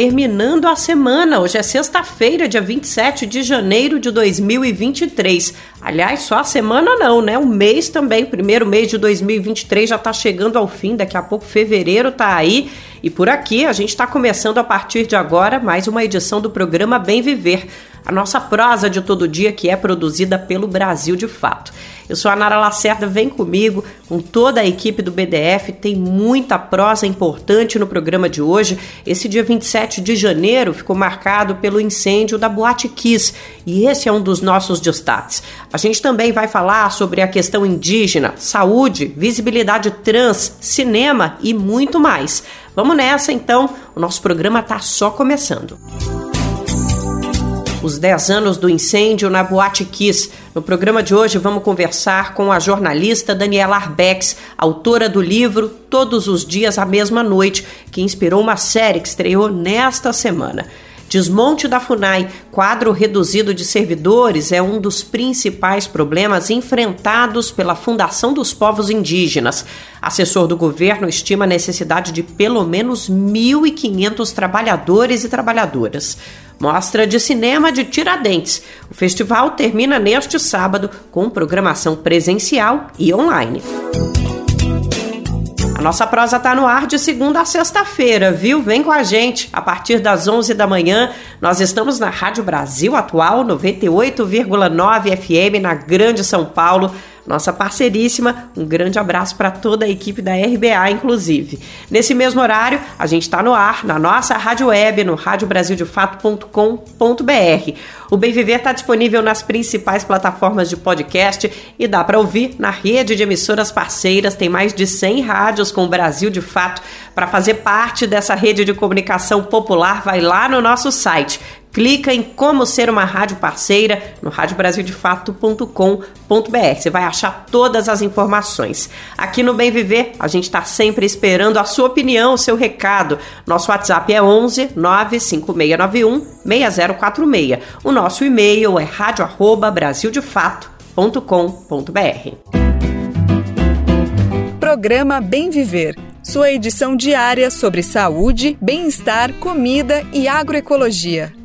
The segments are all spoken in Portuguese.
Terminando a semana. Hoje é sexta-feira, dia 27 de janeiro de 2023. Aliás, só a semana não, né? O mês também, primeiro mês de 2023 já tá chegando ao fim, daqui a pouco fevereiro tá aí. E por aqui a gente está começando a partir de agora mais uma edição do programa Bem Viver, a nossa prosa de todo dia que é produzida pelo Brasil de Fato. Eu sou a Nara Lacerda, vem comigo, com toda a equipe do BDF, tem muita prosa importante no programa de hoje. Esse dia 27 de janeiro ficou marcado pelo incêndio da Boate Kiss e esse é um dos nossos destaques. A gente também vai falar sobre a questão indígena, saúde, visibilidade trans, cinema e muito mais. Vamos nessa então, o nosso programa está só começando os 10 anos do incêndio na Boate Kiss. No programa de hoje vamos conversar com a jornalista Daniela Arbex, autora do livro Todos os Dias à Mesma Noite, que inspirou uma série que estreou nesta semana. Desmonte da FUNAI, quadro reduzido de servidores, é um dos principais problemas enfrentados pela Fundação dos Povos Indígenas. Assessor do governo estima a necessidade de pelo menos 1.500 trabalhadores e trabalhadoras. Mostra de Cinema de Tiradentes. O festival termina neste sábado com programação presencial e online. A nossa prosa está no ar de segunda a sexta-feira, viu? Vem com a gente. A partir das 11 da manhã, nós estamos na Rádio Brasil Atual, 98,9 FM, na Grande São Paulo nossa parceiríssima. Um grande abraço para toda a equipe da RBA, inclusive. Nesse mesmo horário, a gente está no ar, na nossa rádio web, no radiobrasildefato.com.br. O Bem Viver está disponível nas principais plataformas de podcast e dá para ouvir na rede de emissoras parceiras. Tem mais de 100 rádios com o Brasil de Fato. Para fazer parte dessa rede de comunicação popular, vai lá no nosso site clica em como ser uma rádio parceira no radiobrasildefato.com.br. Você vai achar todas as informações. Aqui no Bem Viver, a gente está sempre esperando a sua opinião, o seu recado. Nosso WhatsApp é 11 95691 6046. O nosso e-mail é radio@brasildefato.com.br. Programa Bem Viver. Sua edição diária sobre saúde, bem-estar, comida e agroecologia.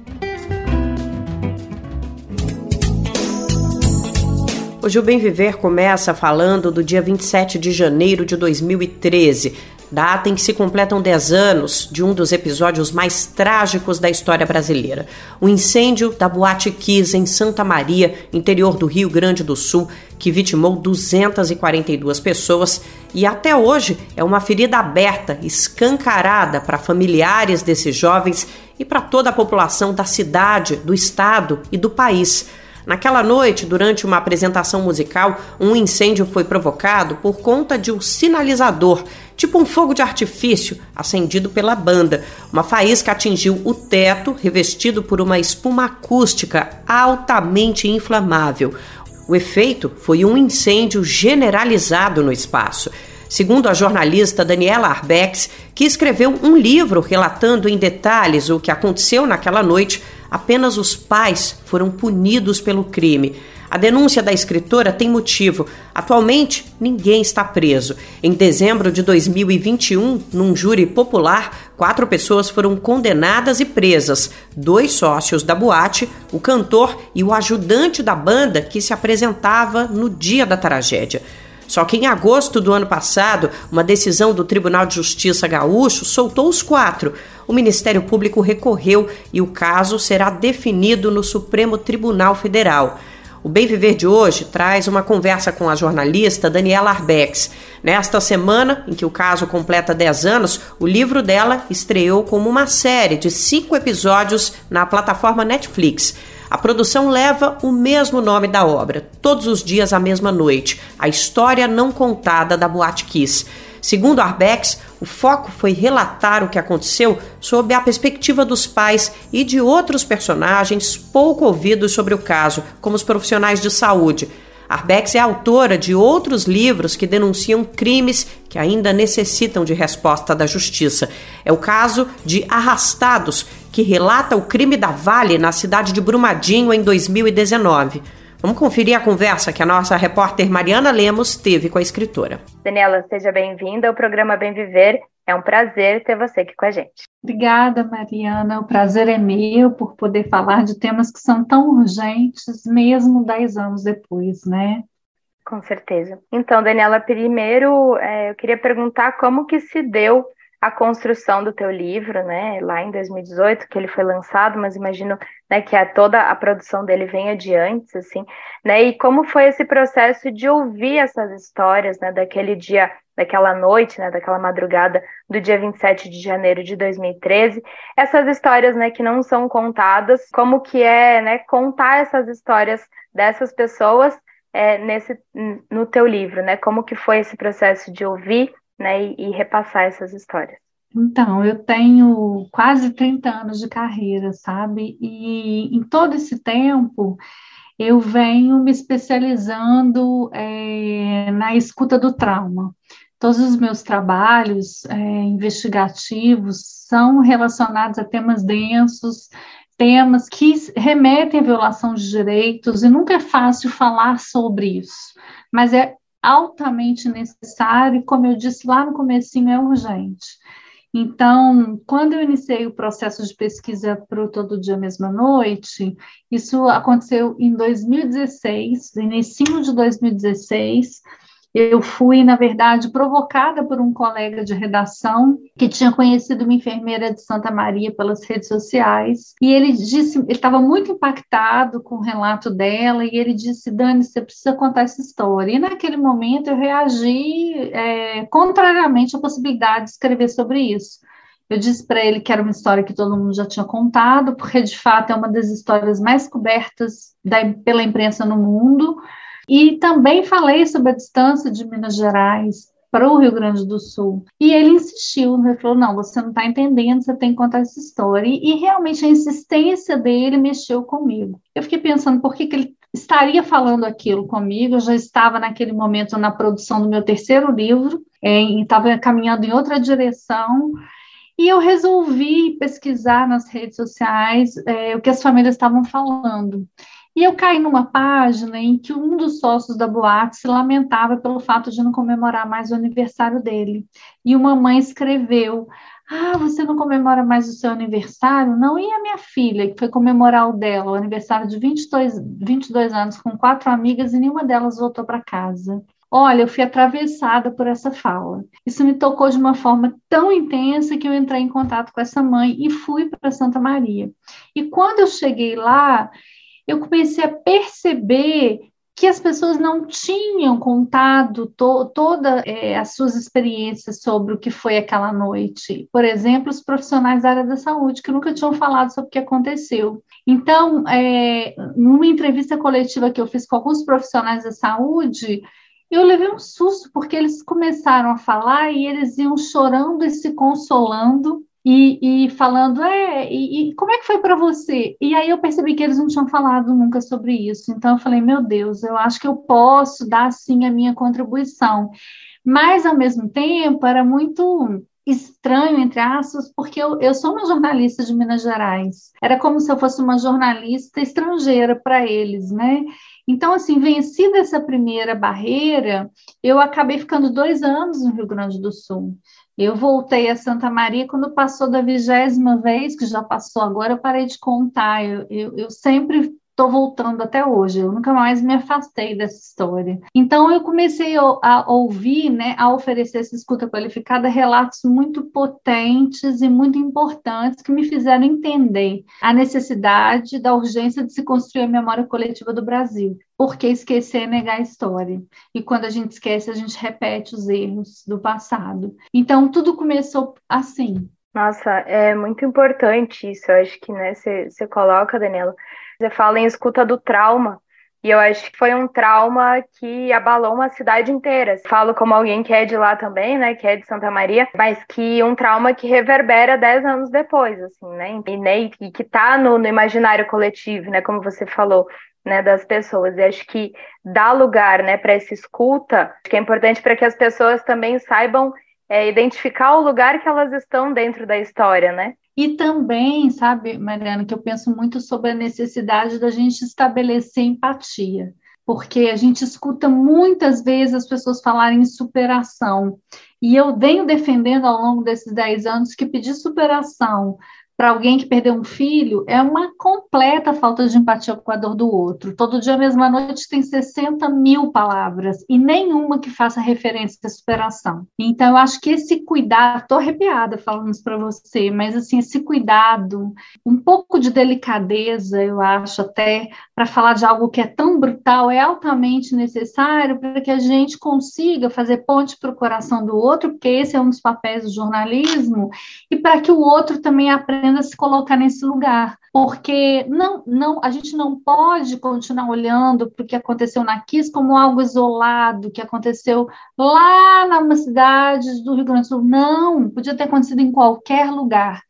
Hoje o Bem Viver começa falando do dia 27 de janeiro de 2013, data em que se completam 10 anos de um dos episódios mais trágicos da história brasileira. O incêndio da Boate Kiss em Santa Maria, interior do Rio Grande do Sul, que vitimou 242 pessoas e até hoje é uma ferida aberta, escancarada para familiares desses jovens e para toda a população da cidade, do estado e do país. Naquela noite, durante uma apresentação musical, um incêndio foi provocado por conta de um sinalizador, tipo um fogo de artifício, acendido pela banda. Uma faísca atingiu o teto, revestido por uma espuma acústica altamente inflamável. O efeito foi um incêndio generalizado no espaço. Segundo a jornalista Daniela Arbex, que escreveu um livro relatando em detalhes o que aconteceu naquela noite, apenas os pais foram punidos pelo crime. A denúncia da escritora tem motivo. Atualmente, ninguém está preso. Em dezembro de 2021, num júri popular, quatro pessoas foram condenadas e presas: dois sócios da boate, o cantor e o ajudante da banda que se apresentava no dia da tragédia. Só que em agosto do ano passado, uma decisão do Tribunal de Justiça Gaúcho soltou os quatro. O Ministério Público recorreu e o caso será definido no Supremo Tribunal Federal. O Bem Viver de hoje traz uma conversa com a jornalista Daniela Arbex. Nesta semana, em que o caso completa 10 anos, o livro dela estreou como uma série de cinco episódios na plataforma Netflix. A produção leva o mesmo nome da obra, Todos os Dias à Mesma Noite, a história não contada da Boate Kiss. Segundo Arbex, o foco foi relatar o que aconteceu sob a perspectiva dos pais e de outros personagens pouco ouvidos sobre o caso, como os profissionais de saúde. Arbex é autora de outros livros que denunciam crimes que ainda necessitam de resposta da justiça. É o caso de Arrastados, que relata o crime da Vale na cidade de Brumadinho em 2019. Vamos conferir a conversa que a nossa repórter Mariana Lemos teve com a escritora. Daniela, seja bem-vinda ao programa Bem Viver. É um prazer ter você aqui com a gente. Obrigada, Mariana. O prazer é meu por poder falar de temas que são tão urgentes, mesmo dez anos depois, né? Com certeza. Então, Daniela, primeiro é, eu queria perguntar como que se deu a construção do teu livro, né, lá em 2018, que ele foi lançado, mas imagino, né, que a, toda a produção dele vem adiante, assim, né, e como foi esse processo de ouvir essas histórias, né, daquele dia, daquela noite, né, daquela madrugada do dia 27 de janeiro de 2013, essas histórias, né, que não são contadas, como que é, né, contar essas histórias dessas pessoas é, nesse, no teu livro, né, como que foi esse processo de ouvir né, e, e repassar essas histórias. Então, eu tenho quase 30 anos de carreira, sabe? E em todo esse tempo, eu venho me especializando é, na escuta do trauma. Todos os meus trabalhos é, investigativos são relacionados a temas densos, temas que remetem à violação de direitos, e nunca é fácil falar sobre isso, mas é altamente necessário e, como eu disse lá no comecinho, é urgente. Então, quando eu iniciei o processo de pesquisa para o Todo Dia Mesma Noite, isso aconteceu em 2016, início de 2016, eu fui, na verdade, provocada por um colega de redação que tinha conhecido uma enfermeira de Santa Maria pelas redes sociais, e ele disse, ele estava muito impactado com o relato dela, e ele disse, Dani, você precisa contar essa história. E naquele momento eu reagi é, contrariamente à possibilidade de escrever sobre isso. Eu disse para ele que era uma história que todo mundo já tinha contado, porque de fato é uma das histórias mais cobertas da, pela imprensa no mundo, e também falei sobre a distância de Minas Gerais para o Rio Grande do Sul. E ele insistiu, ele falou: não, você não está entendendo, você tem que contar essa história. E, realmente a insistência dele mexeu comigo. Eu fiquei pensando por que, que ele estaria falando aquilo comigo. Eu já estava naquele momento na produção do meu terceiro livro, estava caminhando em outra direção. E eu resolvi pesquisar nas redes sociais é, o que as famílias estavam falando. E eu caí numa página em que um dos sócios da boate se lamentava pelo fato de não comemorar mais o aniversário dele. E uma mãe escreveu: Ah, você não comemora mais o seu aniversário? Não, e a minha filha, que foi comemorar o dela, o aniversário de 22, 22 anos, com quatro amigas, e nenhuma delas voltou para casa. Olha, eu fui atravessada por essa fala. Isso me tocou de uma forma tão intensa que eu entrei em contato com essa mãe e fui para Santa Maria. E quando eu cheguei lá, eu comecei a perceber que as pessoas não tinham contado to todas é, as suas experiências sobre o que foi aquela noite. Por exemplo, os profissionais da área da saúde, que nunca tinham falado sobre o que aconteceu. Então, é, numa entrevista coletiva que eu fiz com alguns profissionais da saúde, eu levei um susto, porque eles começaram a falar e eles iam chorando e se consolando e, e falando, é, e, e, como é que foi para você? E aí eu percebi que eles não tinham falado nunca sobre isso. Então eu falei, meu Deus, eu acho que eu posso dar sim a minha contribuição. Mas ao mesmo tempo era muito estranho, entre aspas, porque eu, eu sou uma jornalista de Minas Gerais. Era como se eu fosse uma jornalista estrangeira para eles, né? Então, assim, vencida essa primeira barreira, eu acabei ficando dois anos no Rio Grande do Sul. Eu voltei a Santa Maria quando passou da vigésima vez, que já passou agora, eu parei de contar. Eu, eu, eu sempre estou voltando até hoje, eu nunca mais me afastei dessa história. Então eu comecei a, ouvir, né, a oferecer essa escuta qualificada, relatos muito potentes e muito importantes que me fizeram entender a necessidade da urgência de se construir a memória coletiva do Brasil. Porque esquecer é negar a história. E quando a gente esquece, a gente repete os erros do passado. Então tudo começou assim. Nossa, é muito importante isso. Eu acho que né, você coloca, Daniela, você fala em escuta do trauma, e eu acho que foi um trauma que abalou uma cidade inteira. Falo como alguém que é de lá também, né? Que é de Santa Maria, mas que um trauma que reverbera dez anos depois, assim, né? E, né, e que tá no, no imaginário coletivo, né? Como você falou. Né, das pessoas. E acho que dá lugar né, para essa escuta, que é importante para que as pessoas também saibam é, identificar o lugar que elas estão dentro da história, né? E também, sabe, Mariana, que eu penso muito sobre a necessidade da gente estabelecer empatia porque a gente escuta muitas vezes as pessoas falarem em superação. E eu venho defendendo ao longo desses 10 anos que pedir superação para alguém que perdeu um filho é uma completa falta de empatia com a dor do outro. Todo dia, mesma noite, tem 60 mil palavras e nenhuma que faça referência à superação. Então, eu acho que esse cuidado, estou arrepiada falando isso para você, mas assim, esse cuidado, um pouco de delicadeza, eu acho até, para falar de algo que é tão brutal, é altamente necessário para que a gente consiga fazer ponte para o coração do outro, porque esse é um dos papéis do jornalismo, e para que o outro também aprenda aprenda a se colocar nesse lugar, porque não, não, a gente não pode continuar olhando para o que aconteceu na Kiss como algo isolado, que aconteceu lá na cidade do Rio Grande do Sul. Não, podia ter acontecido em qualquer lugar.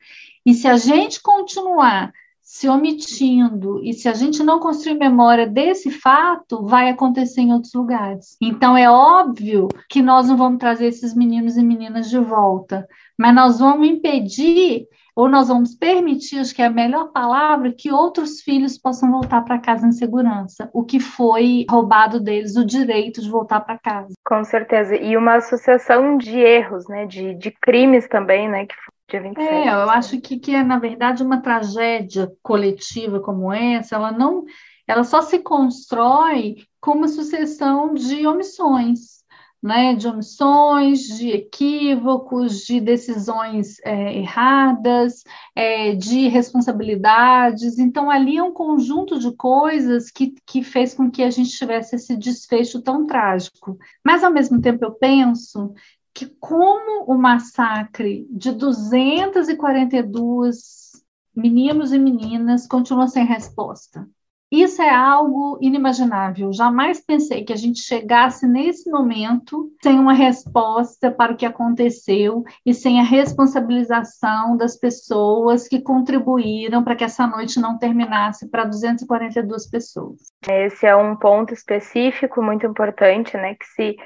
E se a gente continuar se omitindo e se a gente não construir memória desse fato, vai acontecer em outros lugares. Então é óbvio que nós não vamos trazer esses meninos e meninas de volta, mas nós vamos impedir ou nós vamos permitir, acho que é a melhor palavra, que outros filhos possam voltar para casa em segurança, o que foi roubado deles, o direito de voltar para casa. Com certeza. E uma associação de erros, né, de, de crimes também, né, que dia 27. É, eu acho que, que é, na verdade, uma tragédia coletiva como essa, ela não, ela só se constrói como uma sucessão de omissões né, de omissões, de equívocos, de decisões é, erradas, é, de responsabilidades. Então, ali é um conjunto de coisas que, que fez com que a gente tivesse esse desfecho tão trágico. Mas, ao mesmo tempo, eu penso que, como o massacre de 242 meninos e meninas continua sem resposta. Isso é algo inimaginável. Jamais pensei que a gente chegasse nesse momento sem uma resposta para o que aconteceu e sem a responsabilização das pessoas que contribuíram para que essa noite não terminasse para 242 pessoas. Esse é um ponto específico muito importante, né? Que se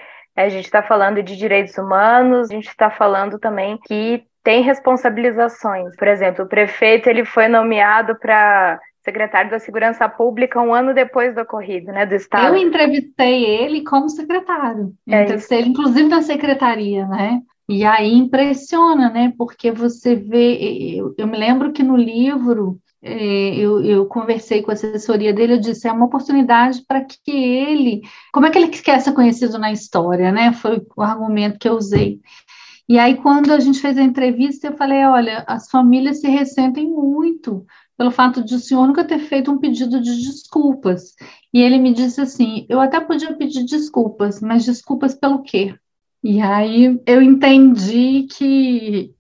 a gente está falando de direitos humanos, a gente está falando também que tem responsabilizações. Por exemplo, o prefeito ele foi nomeado para secretário da Segurança Pública um ano depois do ocorrido, né, do Estado. Eu entrevistei ele como secretário, é entrevistei ele inclusive na secretaria, né, e aí impressiona, né, porque você vê, eu, eu me lembro que no livro é, eu, eu, conversei com a assessoria dele, eu disse, é uma oportunidade para que ele, como é que ele quer ser conhecido na história, né, foi o argumento que eu usei. E aí, quando a gente fez a entrevista, eu falei, olha, as famílias se ressentem muito pelo fato de o senhor nunca ter feito um pedido de desculpas. E ele me disse assim: eu até podia pedir desculpas, mas desculpas pelo quê? E aí eu entendi que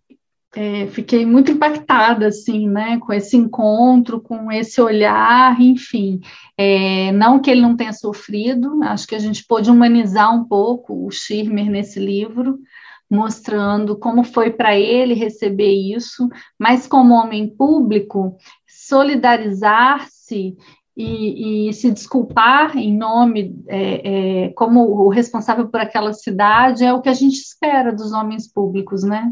é, fiquei muito impactada, assim, né, com esse encontro, com esse olhar, enfim. É, não que ele não tenha sofrido, acho que a gente pôde humanizar um pouco o Schirmer nesse livro, mostrando como foi para ele receber isso, mas como homem público, solidarizar-se e, e, se desculpar em nome, é, é, como o responsável por aquela cidade, é o que a gente espera dos homens públicos, né?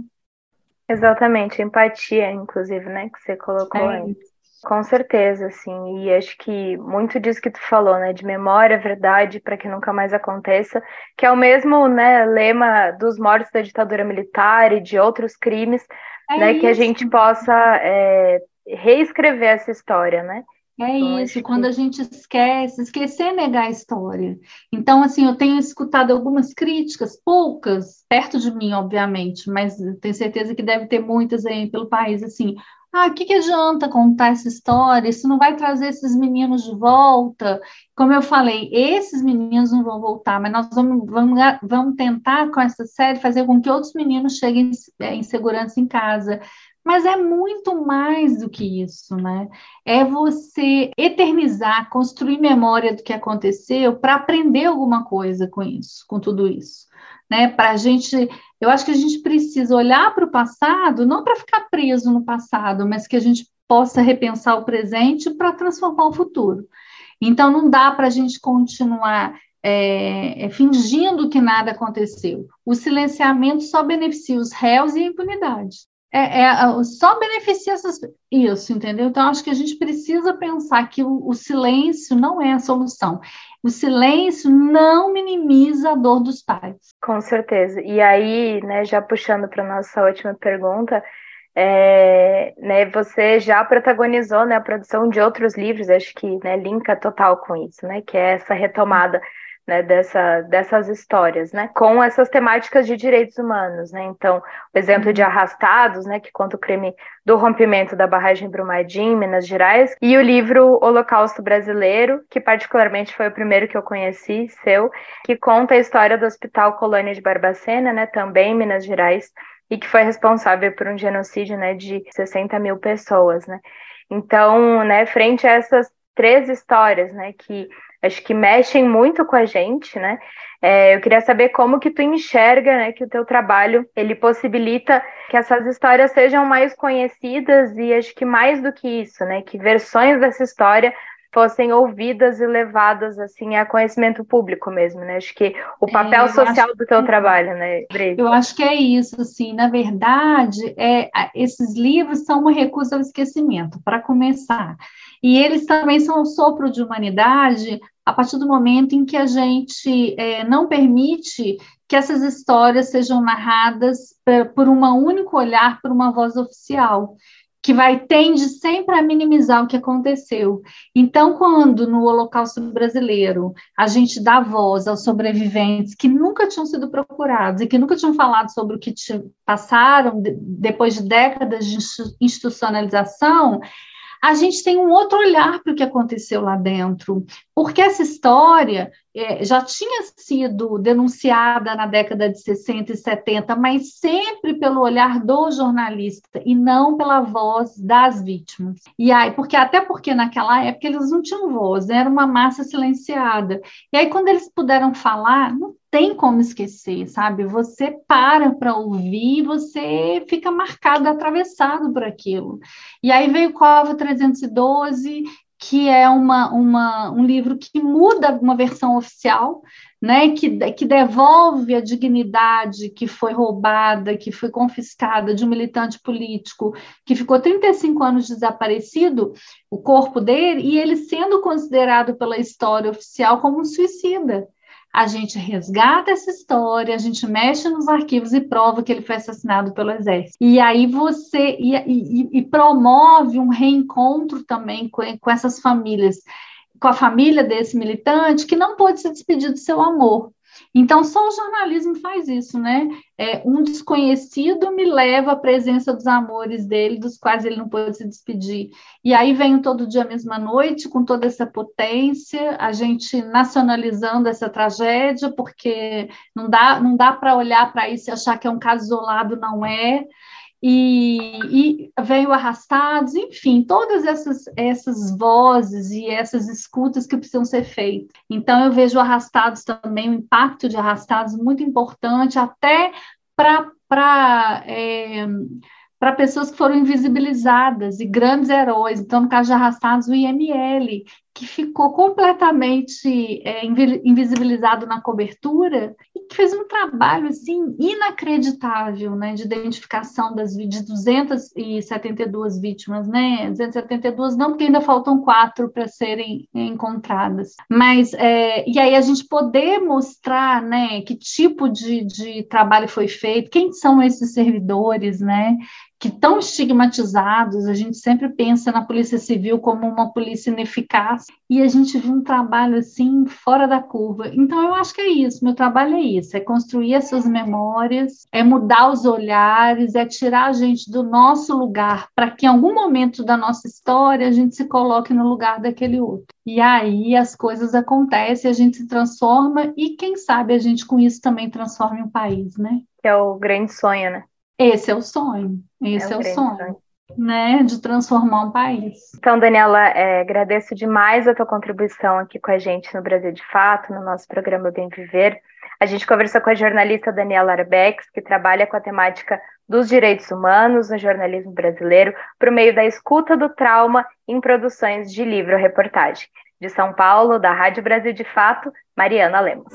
Exatamente, empatia, inclusive, né, que você colocou é aí. Com certeza, assim, e acho que muito disso que tu falou, né, de memória, verdade, para que nunca mais aconteça, que é o mesmo, né, lema dos mortos da ditadura militar e de outros crimes, é né, isso. que a gente possa é, reescrever essa história, né? É então, isso, quando que... a gente esquece, esquecer é negar a história. Então, assim, eu tenho escutado algumas críticas, poucas, perto de mim, obviamente, mas tenho certeza que deve ter muitas aí pelo país, assim, ah, o que, que adianta contar essa história? Isso não vai trazer esses meninos de volta. Como eu falei, esses meninos não vão voltar, mas nós vamos, vamos, vamos tentar com essa série fazer com que outros meninos cheguem em segurança em casa. Mas é muito mais do que isso, né? É você eternizar, construir memória do que aconteceu para aprender alguma coisa com isso, com tudo isso. Né? Para a gente, eu acho que a gente precisa olhar para o passado, não para ficar preso no passado, mas que a gente possa repensar o presente para transformar o futuro. Então, não dá para a gente continuar é, é, fingindo que nada aconteceu. O silenciamento só beneficia os réus e a impunidade. É, é, só beneficia essas, isso, entendeu? Então, acho que a gente precisa pensar que o, o, silêncio não é a solução. O silêncio não minimiza a dor dos pais. Com certeza. E aí, né, já puxando para nossa última pergunta, é, né, você já protagonizou né, a produção de outros livros, acho que né, linka total com isso, né, que é essa retomada né, dessa, dessas histórias, né, com essas temáticas de direitos humanos, né, então, o exemplo de uhum. Arrastados, né, que conta o crime do rompimento da barragem Brumadinho, em Minas Gerais, e o livro Holocausto Brasileiro, que particularmente foi o primeiro que eu conheci, seu, que conta a história do Hospital Colônia de Barbacena, né, também em Minas Gerais, e que foi responsável por um genocídio, né, de 60 mil pessoas, né, então, né, frente a essas três histórias, né, que acho que mexem muito com a gente, né? É, eu queria saber como que tu enxerga, né, que o teu trabalho ele possibilita que essas histórias sejam mais conhecidas e acho que mais do que isso, né, que versões dessa história fossem ouvidas e levadas assim a conhecimento público mesmo, né? Acho que o é, papel é, social do teu que... trabalho, né, Breve? Eu acho que é isso, assim, na verdade, é, esses livros são uma recusa ao esquecimento, para começar. E eles também são um sopro de humanidade a partir do momento em que a gente é, não permite que essas histórias sejam narradas por um único olhar, por uma voz oficial que vai tende sempre a minimizar o que aconteceu. Então, quando no Holocausto brasileiro a gente dá voz aos sobreviventes que nunca tinham sido procurados e que nunca tinham falado sobre o que passaram depois de décadas de institucionalização, a gente tem um outro olhar para o que aconteceu lá dentro, porque essa história é, já tinha sido denunciada na década de 60 e 70, mas sempre pelo olhar do jornalista e não pela voz das vítimas. E aí, porque até porque naquela época eles não tinham voz, era uma massa silenciada. E aí, quando eles puderam falar, não tem como esquecer, sabe? Você para para ouvir, você fica marcado, atravessado por aquilo. E aí veio Cova 312, que é uma, uma, um livro que muda uma versão oficial, né, que, que devolve a dignidade que foi roubada, que foi confiscada de um militante político que ficou 35 anos desaparecido, o corpo dele, e ele sendo considerado pela história oficial como um suicida a gente resgata essa história, a gente mexe nos arquivos e prova que ele foi assassinado pelo exército. E aí você e, e, e promove um reencontro também com, com essas famílias, com a família desse militante que não pôde se despedir do seu amor. Então, só o jornalismo faz isso, né? É, um desconhecido me leva à presença dos amores dele, dos quais ele não pôde se despedir. E aí vem todo dia, mesma noite, com toda essa potência, a gente nacionalizando essa tragédia, porque não dá, não dá para olhar para isso e achar que é um caso isolado, não é e, e, veio arrastados, enfim, todas essas, essas vozes e essas escutas que precisam ser feitas. Então, eu vejo arrastados também, o impacto de arrastados muito importante, até para. É, para pessoas que foram invisibilizadas e grandes heróis. Então, no caso de Arrastados, o IML, que ficou completamente é, invisibilizado na cobertura e que fez um trabalho assim inacreditável, né, de identificação das de 272 vítimas, né, 272 não porque ainda faltam quatro para serem encontradas, mas é, e aí a gente poder mostrar, né, que tipo de, de trabalho foi feito, quem são esses servidores, né, que tão estigmatizados, a gente sempre pensa na Polícia Civil como uma polícia ineficaz, e a gente viu um trabalho assim fora da curva. Então eu acho que é isso, meu trabalho é isso, é construir essas memórias, é mudar os olhares, é tirar a gente do nosso lugar para que em algum momento da nossa história a gente se coloque no lugar daquele outro. E aí as coisas acontecem, a gente se transforma e quem sabe a gente com isso também transforma um país, né? Que é o grande sonho, né? Esse é o sonho, esse é, é o sonho. sonho. Né, de transformar um país. Então, Daniela, é, agradeço demais a tua contribuição aqui com a gente no Brasil de Fato, no nosso programa Bem Viver. A gente conversou com a jornalista Daniela Arbex, que trabalha com a temática dos direitos humanos no jornalismo brasileiro, por meio da escuta do trauma em produções de livro-reportagem. De São Paulo, da Rádio Brasil de Fato, Mariana Lemos.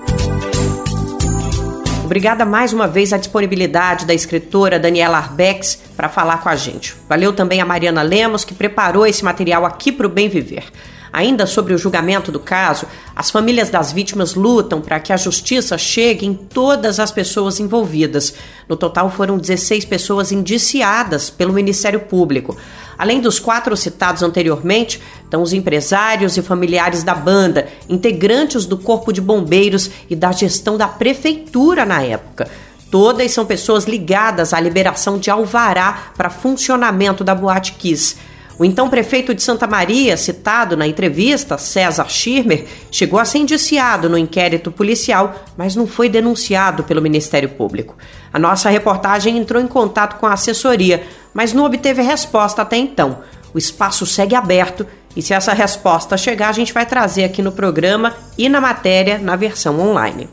Obrigada mais uma vez à disponibilidade da escritora Daniela Arbex para falar com a gente. Valeu também a Mariana Lemos, que preparou esse material aqui para o Bem Viver. Ainda sobre o julgamento do caso, as famílias das vítimas lutam para que a justiça chegue em todas as pessoas envolvidas. No total, foram 16 pessoas indiciadas pelo Ministério Público. Além dos quatro citados anteriormente, estão os empresários e familiares da banda, integrantes do Corpo de Bombeiros e da gestão da prefeitura na época. Todas são pessoas ligadas à liberação de alvará para funcionamento da Boate Kiss. O então prefeito de Santa Maria, citado na entrevista, César Schirmer, chegou a ser indiciado no inquérito policial, mas não foi denunciado pelo Ministério Público. A nossa reportagem entrou em contato com a assessoria, mas não obteve resposta até então. O espaço segue aberto e se essa resposta chegar, a gente vai trazer aqui no programa e na matéria na versão online.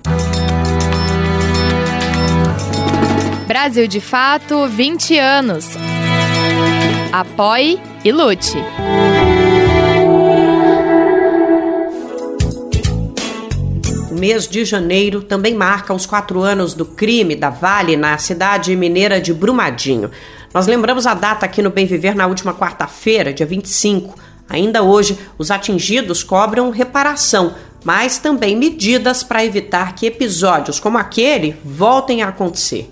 Brasil de Fato 20 anos. Apoie e lute. O mês de janeiro também marca os quatro anos do crime da Vale na cidade mineira de Brumadinho. Nós lembramos a data aqui no Bem Viver na última quarta-feira, dia 25. Ainda hoje, os atingidos cobram reparação, mas também medidas para evitar que episódios como aquele voltem a acontecer.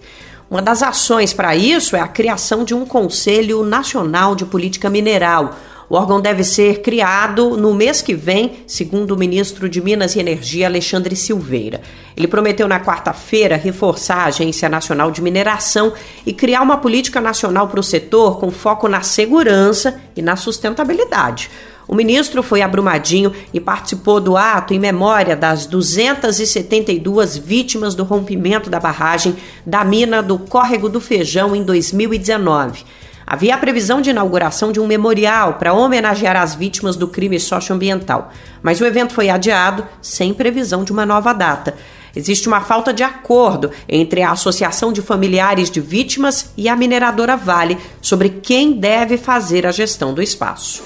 Uma das ações para isso é a criação de um Conselho Nacional de Política Mineral. O órgão deve ser criado no mês que vem, segundo o ministro de Minas e Energia, Alexandre Silveira. Ele prometeu na quarta-feira reforçar a Agência Nacional de Mineração e criar uma política nacional para o setor com foco na segurança e na sustentabilidade. O ministro foi a Brumadinho e participou do ato em memória das 272 vítimas do rompimento da barragem da mina do Córrego do Feijão em 2019. Havia a previsão de inauguração de um memorial para homenagear as vítimas do crime socioambiental, mas o evento foi adiado sem previsão de uma nova data. Existe uma falta de acordo entre a Associação de Familiares de Vítimas e a mineradora Vale sobre quem deve fazer a gestão do espaço.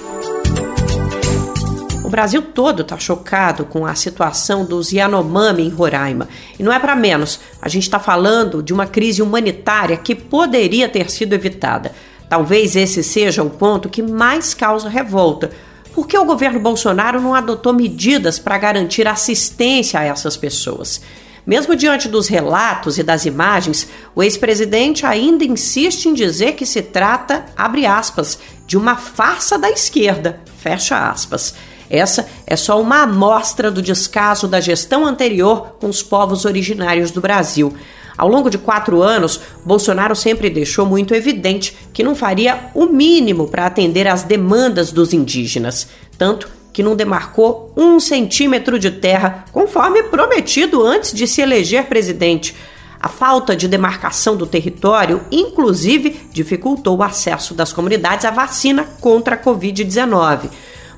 Brasil todo está chocado com a situação dos Yanomami em Roraima. E não é para menos. A gente está falando de uma crise humanitária que poderia ter sido evitada. Talvez esse seja o ponto que mais causa revolta. Por que o governo Bolsonaro não adotou medidas para garantir assistência a essas pessoas? Mesmo diante dos relatos e das imagens, o ex-presidente ainda insiste em dizer que se trata, abre aspas, de uma farsa da esquerda, fecha aspas. Essa é só uma amostra do descaso da gestão anterior com os povos originários do Brasil. Ao longo de quatro anos, Bolsonaro sempre deixou muito evidente que não faria o mínimo para atender às demandas dos indígenas, tanto que não demarcou um centímetro de terra, conforme prometido antes de se eleger presidente. A falta de demarcação do território, inclusive, dificultou o acesso das comunidades à vacina contra a Covid-19.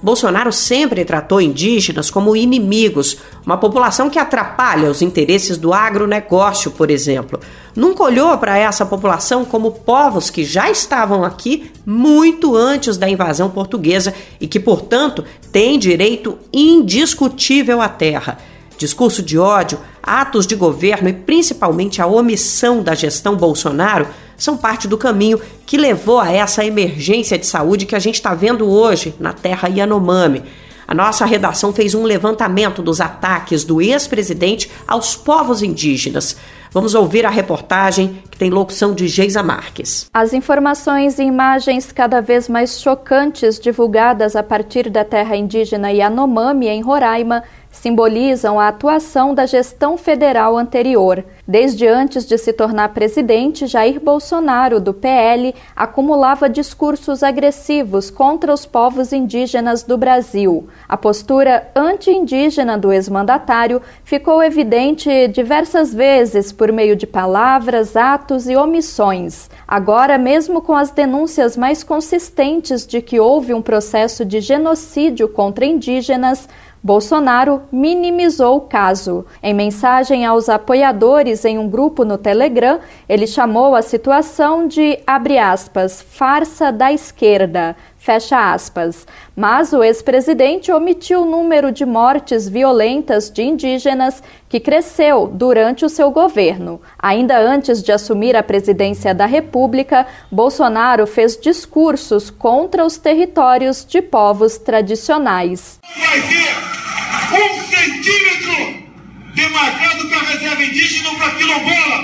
Bolsonaro sempre tratou indígenas como inimigos, uma população que atrapalha os interesses do agronegócio, por exemplo. Nunca olhou para essa população como povos que já estavam aqui muito antes da invasão portuguesa e que, portanto, têm direito indiscutível à terra. Discurso de ódio, atos de governo e principalmente a omissão da gestão Bolsonaro são parte do caminho que levou a essa emergência de saúde que a gente está vendo hoje na terra Yanomami. A nossa redação fez um levantamento dos ataques do ex-presidente aos povos indígenas. Vamos ouvir a reportagem que tem locução de Geisa Marques. As informações e imagens cada vez mais chocantes divulgadas a partir da terra indígena Yanomami, em Roraima, simbolizam a atuação da gestão federal anterior. Desde antes de se tornar presidente, Jair Bolsonaro, do PL, acumulava discursos agressivos contra os povos indígenas do Brasil. A postura anti-indígena do ex-mandatário ficou evidente diversas vezes por meio de palavras, atos e omissões. Agora, mesmo com as denúncias mais consistentes de que houve um processo de genocídio contra indígenas, Bolsonaro minimizou o caso. Em mensagem aos apoiadores em um grupo no Telegram, ele chamou a situação de, aspas, farsa da esquerda, Fecha aspas. Mas o ex-presidente omitiu o número de mortes violentas de indígenas que cresceu durante o seu governo. Ainda antes de assumir a presidência da República, Bolsonaro fez discursos contra os territórios de povos tradicionais. Vai ter um centímetro demarcado para reserva indígena para quilombola.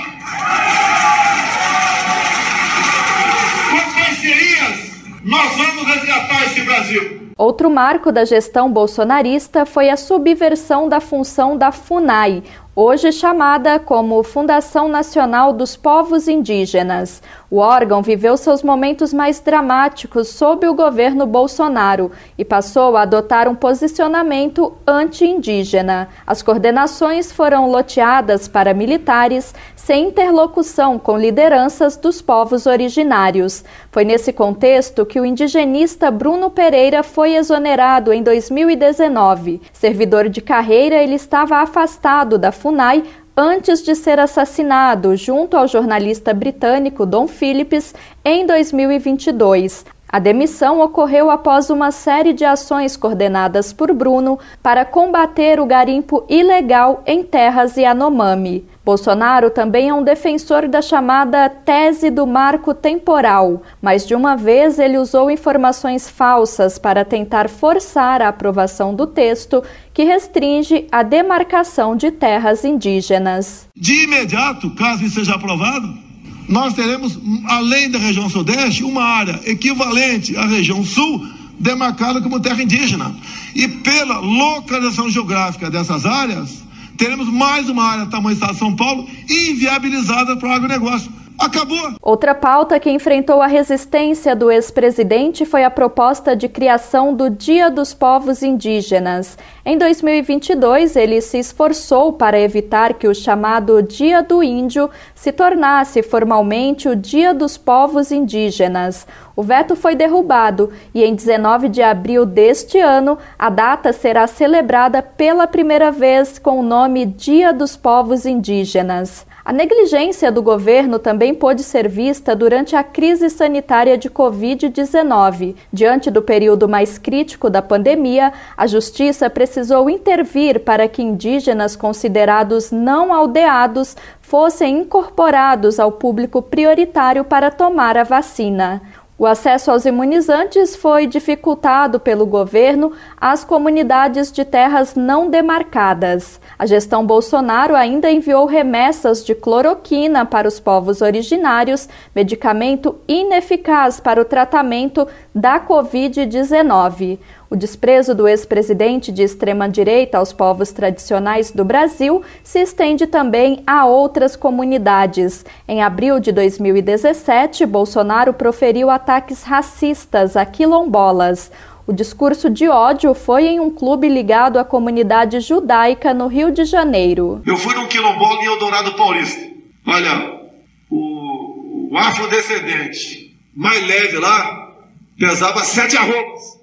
Com parcerias nós vamos resgatar esse Brasil. Outro marco da gestão bolsonarista foi a subversão da função da FUNAI, hoje chamada como Fundação Nacional dos Povos Indígenas. O órgão viveu seus momentos mais dramáticos sob o governo Bolsonaro e passou a adotar um posicionamento anti-indígena. As coordenações foram loteadas para militares sem interlocução com lideranças dos povos originários. Foi nesse contexto que o indigenista Bruno Pereira foi exonerado em 2019. Servidor de carreira, ele estava afastado da FUNAI antes de ser assassinado junto ao jornalista britânico Don Phillips em 2022. A demissão ocorreu após uma série de ações coordenadas por Bruno para combater o garimpo ilegal em terras Yanomami. Bolsonaro também é um defensor da chamada tese do marco temporal, mas de uma vez ele usou informações falsas para tentar forçar a aprovação do texto que restringe a demarcação de terras indígenas. De imediato, caso seja aprovado, nós teremos, além da região sudeste, uma área equivalente à região sul, demarcada como terra indígena. E pela localização geográfica dessas áreas, teremos mais uma área tamanho estado de São Paulo inviabilizada para o agronegócio. Acabou. Outra pauta que enfrentou a resistência do ex-presidente foi a proposta de criação do Dia dos Povos Indígenas. Em 2022, ele se esforçou para evitar que o chamado Dia do Índio se tornasse formalmente o Dia dos Povos Indígenas. O veto foi derrubado e em 19 de abril deste ano, a data será celebrada pela primeira vez com o nome Dia dos Povos Indígenas. A negligência do governo também pôde ser vista durante a crise sanitária de Covid-19. Diante do período mais crítico da pandemia, a Justiça precisou intervir para que indígenas considerados não aldeados fossem incorporados ao público prioritário para tomar a vacina. O acesso aos imunizantes foi dificultado pelo governo às comunidades de terras não demarcadas. A gestão Bolsonaro ainda enviou remessas de cloroquina para os povos originários, medicamento ineficaz para o tratamento da Covid-19. O desprezo do ex-presidente de extrema-direita aos povos tradicionais do Brasil se estende também a outras comunidades. Em abril de 2017, Bolsonaro proferiu ataques racistas a quilombolas. O discurso de ódio foi em um clube ligado à comunidade judaica no Rio de Janeiro. Eu fui num quilombola em Eldorado Paulista. Olha, o, o afrodescendente mais leve lá pesava sete arrobas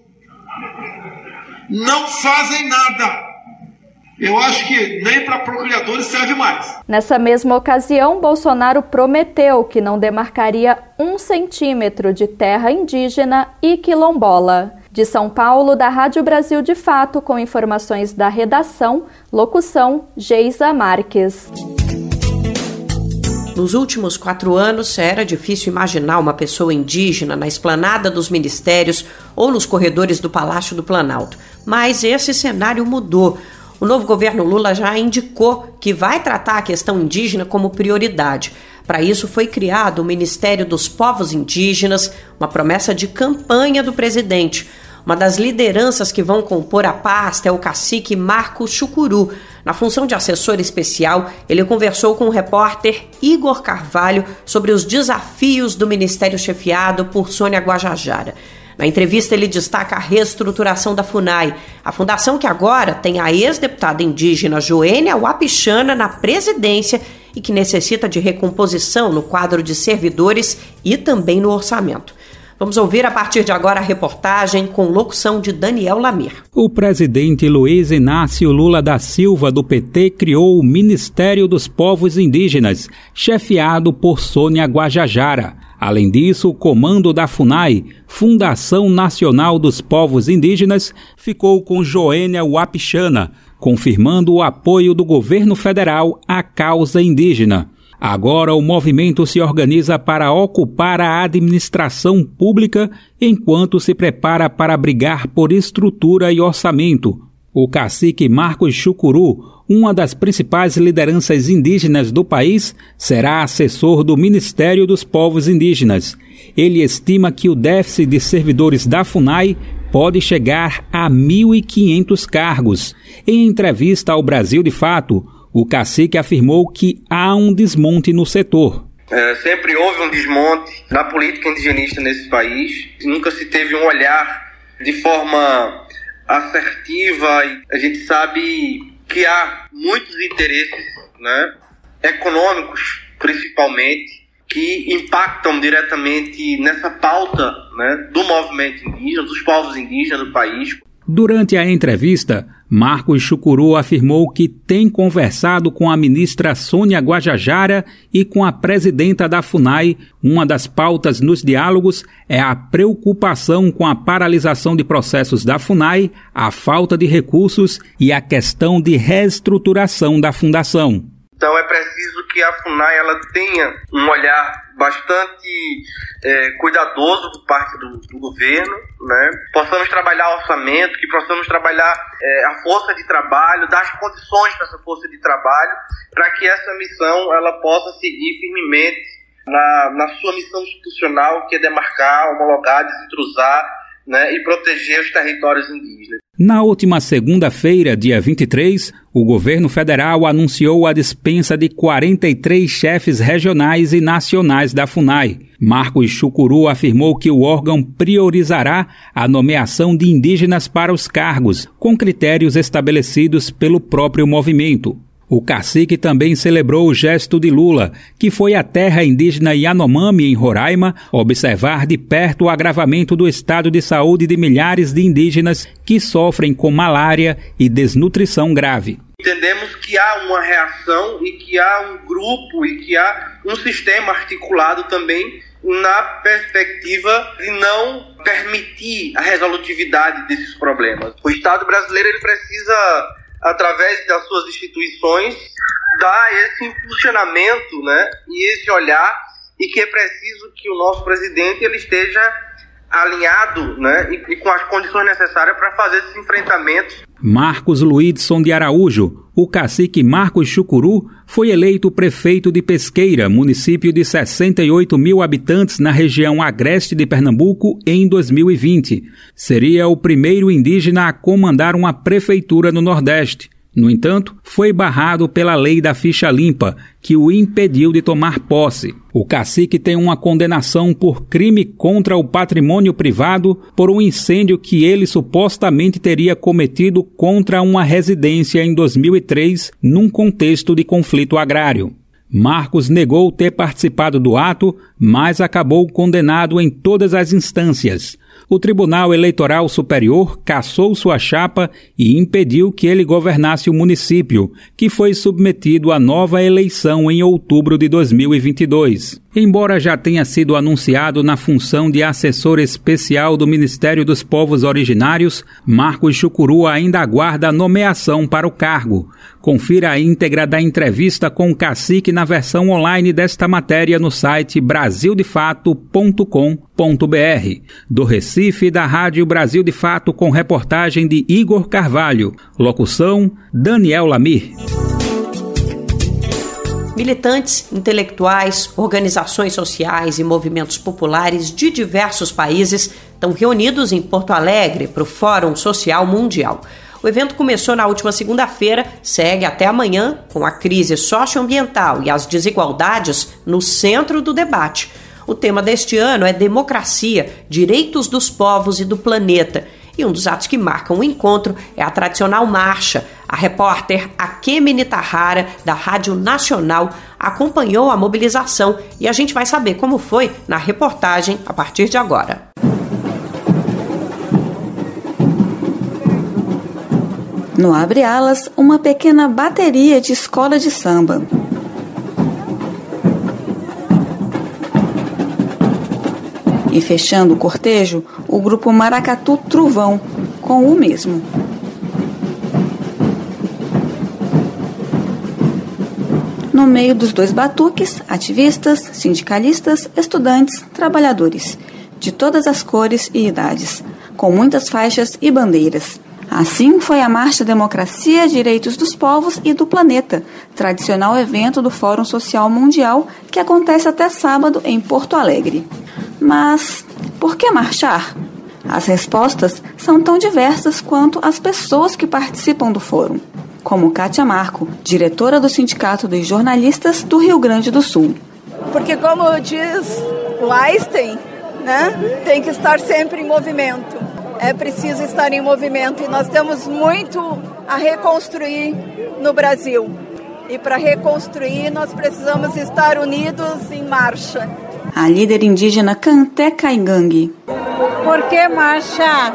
não fazem nada. Eu acho que nem para procriadores serve mais. Nessa mesma ocasião, Bolsonaro prometeu que não demarcaria um centímetro de terra indígena e quilombola. De São Paulo, da Rádio Brasil de Fato, com informações da redação, locução Geisa Marques. Nos últimos quatro anos, era difícil imaginar uma pessoa indígena na esplanada dos ministérios ou nos corredores do Palácio do Planalto. Mas esse cenário mudou. O novo governo Lula já indicou que vai tratar a questão indígena como prioridade. Para isso, foi criado o Ministério dos Povos Indígenas, uma promessa de campanha do presidente. Uma das lideranças que vão compor a pasta é o cacique Marco Chucuru. Na função de assessor especial, ele conversou com o repórter Igor Carvalho sobre os desafios do ministério chefiado por Sônia Guajajara. Na entrevista, ele destaca a reestruturação da FUNAI, a fundação que agora tem a ex-deputada indígena Joênia Wapichana na presidência e que necessita de recomposição no quadro de servidores e também no orçamento. Vamos ouvir a partir de agora a reportagem com locução de Daniel Lamir. O presidente Luiz Inácio Lula da Silva, do PT, criou o Ministério dos Povos Indígenas, chefiado por Sônia Guajajara. Além disso, o comando da FUNAI, Fundação Nacional dos Povos Indígenas, ficou com Joênia Wapichana, confirmando o apoio do governo federal à causa indígena. Agora o movimento se organiza para ocupar a administração pública enquanto se prepara para brigar por estrutura e orçamento. O cacique Marcos Chucuru, uma das principais lideranças indígenas do país, será assessor do Ministério dos Povos Indígenas. Ele estima que o déficit de servidores da FUNAI pode chegar a 1.500 cargos. Em entrevista ao Brasil de Fato, o cacique afirmou que há um desmonte no setor. É, sempre houve um desmonte na política indigenista nesse país. Nunca se teve um olhar de forma assertiva. A gente sabe que há muitos interesses né, econômicos, principalmente, que impactam diretamente nessa pauta né, do movimento indígena, dos povos indígenas do país. Durante a entrevista, Marcos Chucuru afirmou que tem conversado com a ministra Sônia Guajajara e com a presidenta da FUNAI. Uma das pautas nos diálogos é a preocupação com a paralisação de processos da FUNAI, a falta de recursos e a questão de reestruturação da fundação. Então é preciso que a FUNAI ela tenha um olhar bastante é, cuidadoso por parte do, do, governo, né? Possamos trabalhar orçamento, que possamos trabalhar é, a força de trabalho, dar as condições para essa força de trabalho, para que essa missão ela possa seguir firmemente na, na sua missão institucional, que é demarcar, homologar, desintrusar né, e proteger os territórios indígenas. Na última segunda-feira, dia 23, o governo federal anunciou a dispensa de 43 chefes regionais e nacionais da FUNAI. Marcos Chucuru afirmou que o órgão priorizará a nomeação de indígenas para os cargos, com critérios estabelecidos pelo próprio movimento. O cacique também celebrou o gesto de Lula, que foi à terra indígena Yanomami, em Roraima, observar de perto o agravamento do estado de saúde de milhares de indígenas que sofrem com malária e desnutrição grave. Entendemos que há uma reação e que há um grupo e que há um sistema articulado também na perspectiva de não permitir a resolutividade desses problemas. O Estado brasileiro ele precisa através das suas instituições, dar esse impulsionamento né, e esse olhar, e que é preciso que o nosso presidente ele esteja alinhado né, e, e com as condições necessárias para fazer esses enfrentamentos. Marcos Luidson de Araújo, o cacique Marcos Chucuru, foi eleito prefeito de Pesqueira, município de 68 mil habitantes na região agreste de Pernambuco, em 2020. Seria o primeiro indígena a comandar uma prefeitura no Nordeste. No entanto, foi barrado pela lei da ficha limpa, que o impediu de tomar posse. O cacique tem uma condenação por crime contra o patrimônio privado por um incêndio que ele supostamente teria cometido contra uma residência em 2003, num contexto de conflito agrário. Marcos negou ter participado do ato, mas acabou condenado em todas as instâncias o Tribunal Eleitoral Superior cassou sua chapa e impediu que ele governasse o município, que foi submetido a nova eleição em outubro de 2022. Embora já tenha sido anunciado na função de assessor especial do Ministério dos Povos Originários, Marcos Chucuru ainda aguarda a nomeação para o cargo. Confira a íntegra da entrevista com o cacique na versão online desta matéria no site brasildefato.com.br. Do Recife, da Rádio Brasil de Fato, com reportagem de Igor Carvalho. Locução: Daniel Lamir. Militantes, intelectuais, organizações sociais e movimentos populares de diversos países estão reunidos em Porto Alegre para o Fórum Social Mundial. O evento começou na última segunda-feira, segue até amanhã, com a crise socioambiental e as desigualdades no centro do debate. O tema deste ano é Democracia, Direitos dos Povos e do Planeta. E um dos atos que marcam o encontro é a tradicional marcha, a repórter Akemi Nitahara, da Rádio Nacional, acompanhou a mobilização e a gente vai saber como foi na reportagem a partir de agora. No Abre Alas, uma pequena bateria de escola de samba. E fechando o cortejo, o grupo Maracatu Truvão, com o mesmo. No meio dos dois batuques, ativistas, sindicalistas, estudantes, trabalhadores, de todas as cores e idades, com muitas faixas e bandeiras. Assim foi a Marcha Democracia, Direitos dos Povos e do Planeta, tradicional evento do Fórum Social Mundial que acontece até sábado em Porto Alegre. Mas por que marchar? As respostas são tão diversas quanto as pessoas que participam do fórum como Kátia Marco, diretora do Sindicato dos Jornalistas do Rio Grande do Sul. Porque, como diz o Einstein, né, tem que estar sempre em movimento. É preciso estar em movimento e nós temos muito a reconstruir no Brasil. E para reconstruir, nós precisamos estar unidos em marcha. A líder indígena Kanté Kaigang. Por que marchar?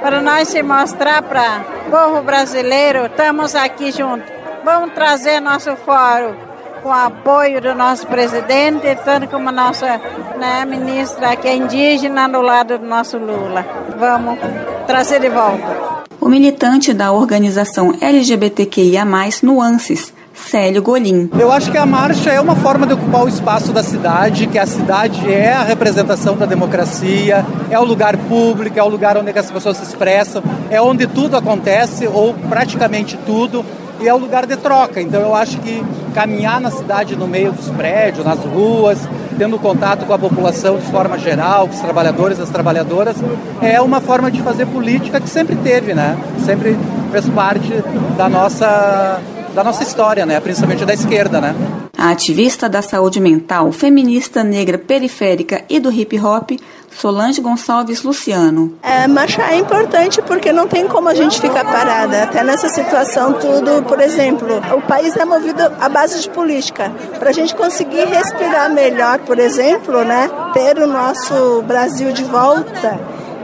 Para nós se mostrar para povo brasileiro, estamos aqui juntos. Vamos trazer nosso fórum com o apoio do nosso presidente, tanto como a nossa né, ministra que é indígena no lado do nosso Lula. Vamos trazer de volta. O militante da organização LGBTQIA+, Nuances, Célio Golim. Eu acho que a marcha é uma forma de ocupar o espaço da cidade, que a cidade é a representação da democracia, é o lugar público, é o lugar onde as pessoas se expressam, é onde tudo acontece, ou praticamente tudo, e é o lugar de troca. Então eu acho que caminhar na cidade, no meio dos prédios, nas ruas, tendo contato com a população de forma geral, com os trabalhadores as trabalhadoras, é uma forma de fazer política que sempre teve, né? Sempre fez parte da nossa da nossa história, né? principalmente da esquerda. Né? A ativista da saúde mental, feminista negra periférica e do hip hop, Solange Gonçalves Luciano. É, marchar é importante porque não tem como a gente ficar parada. Até nessa situação tudo, por exemplo, o país é movido à base de política. Para a gente conseguir respirar melhor, por exemplo, né, ter o nosso Brasil de volta,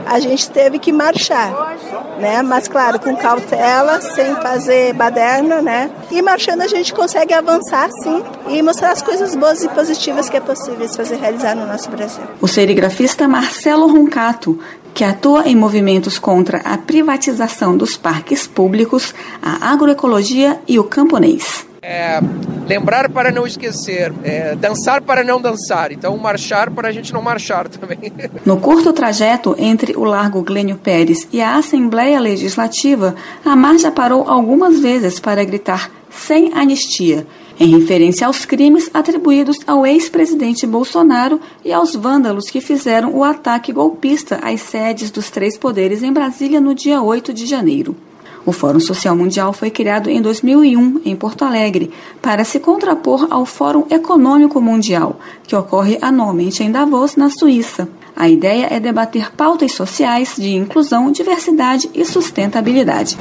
a gente teve que marchar, né? Mas claro, com cautela, sem fazer baderna, né? E marchando a gente consegue avançar, sim, e mostrar as coisas boas e positivas que é possível fazer realizar no nosso Brasil. O serigrafista Marcelo Roncato que atua em movimentos contra a privatização dos parques públicos, a agroecologia e o camponês. É, lembrar para não esquecer, é, dançar para não dançar, então marchar para a gente não marchar também. No curto trajeto entre o Largo Glênio Pérez e a Assembleia Legislativa, a marcha parou algumas vezes para gritar sem anistia, em referência aos crimes atribuídos ao ex-presidente Bolsonaro e aos vândalos que fizeram o ataque golpista às sedes dos três poderes em Brasília no dia 8 de janeiro. O Fórum Social Mundial foi criado em 2001 em Porto Alegre para se contrapor ao Fórum Econômico Mundial, que ocorre anualmente em Davos, na Suíça. A ideia é debater pautas sociais de inclusão, diversidade e sustentabilidade.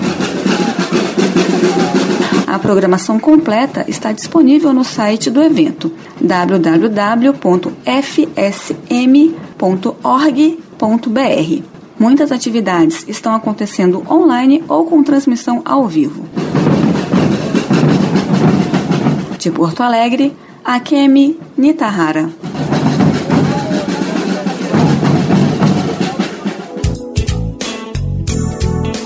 A programação completa está disponível no site do evento www.fsm.org.br. Muitas atividades estão acontecendo online ou com transmissão ao vivo. De Porto Alegre, Akemi Nitahara.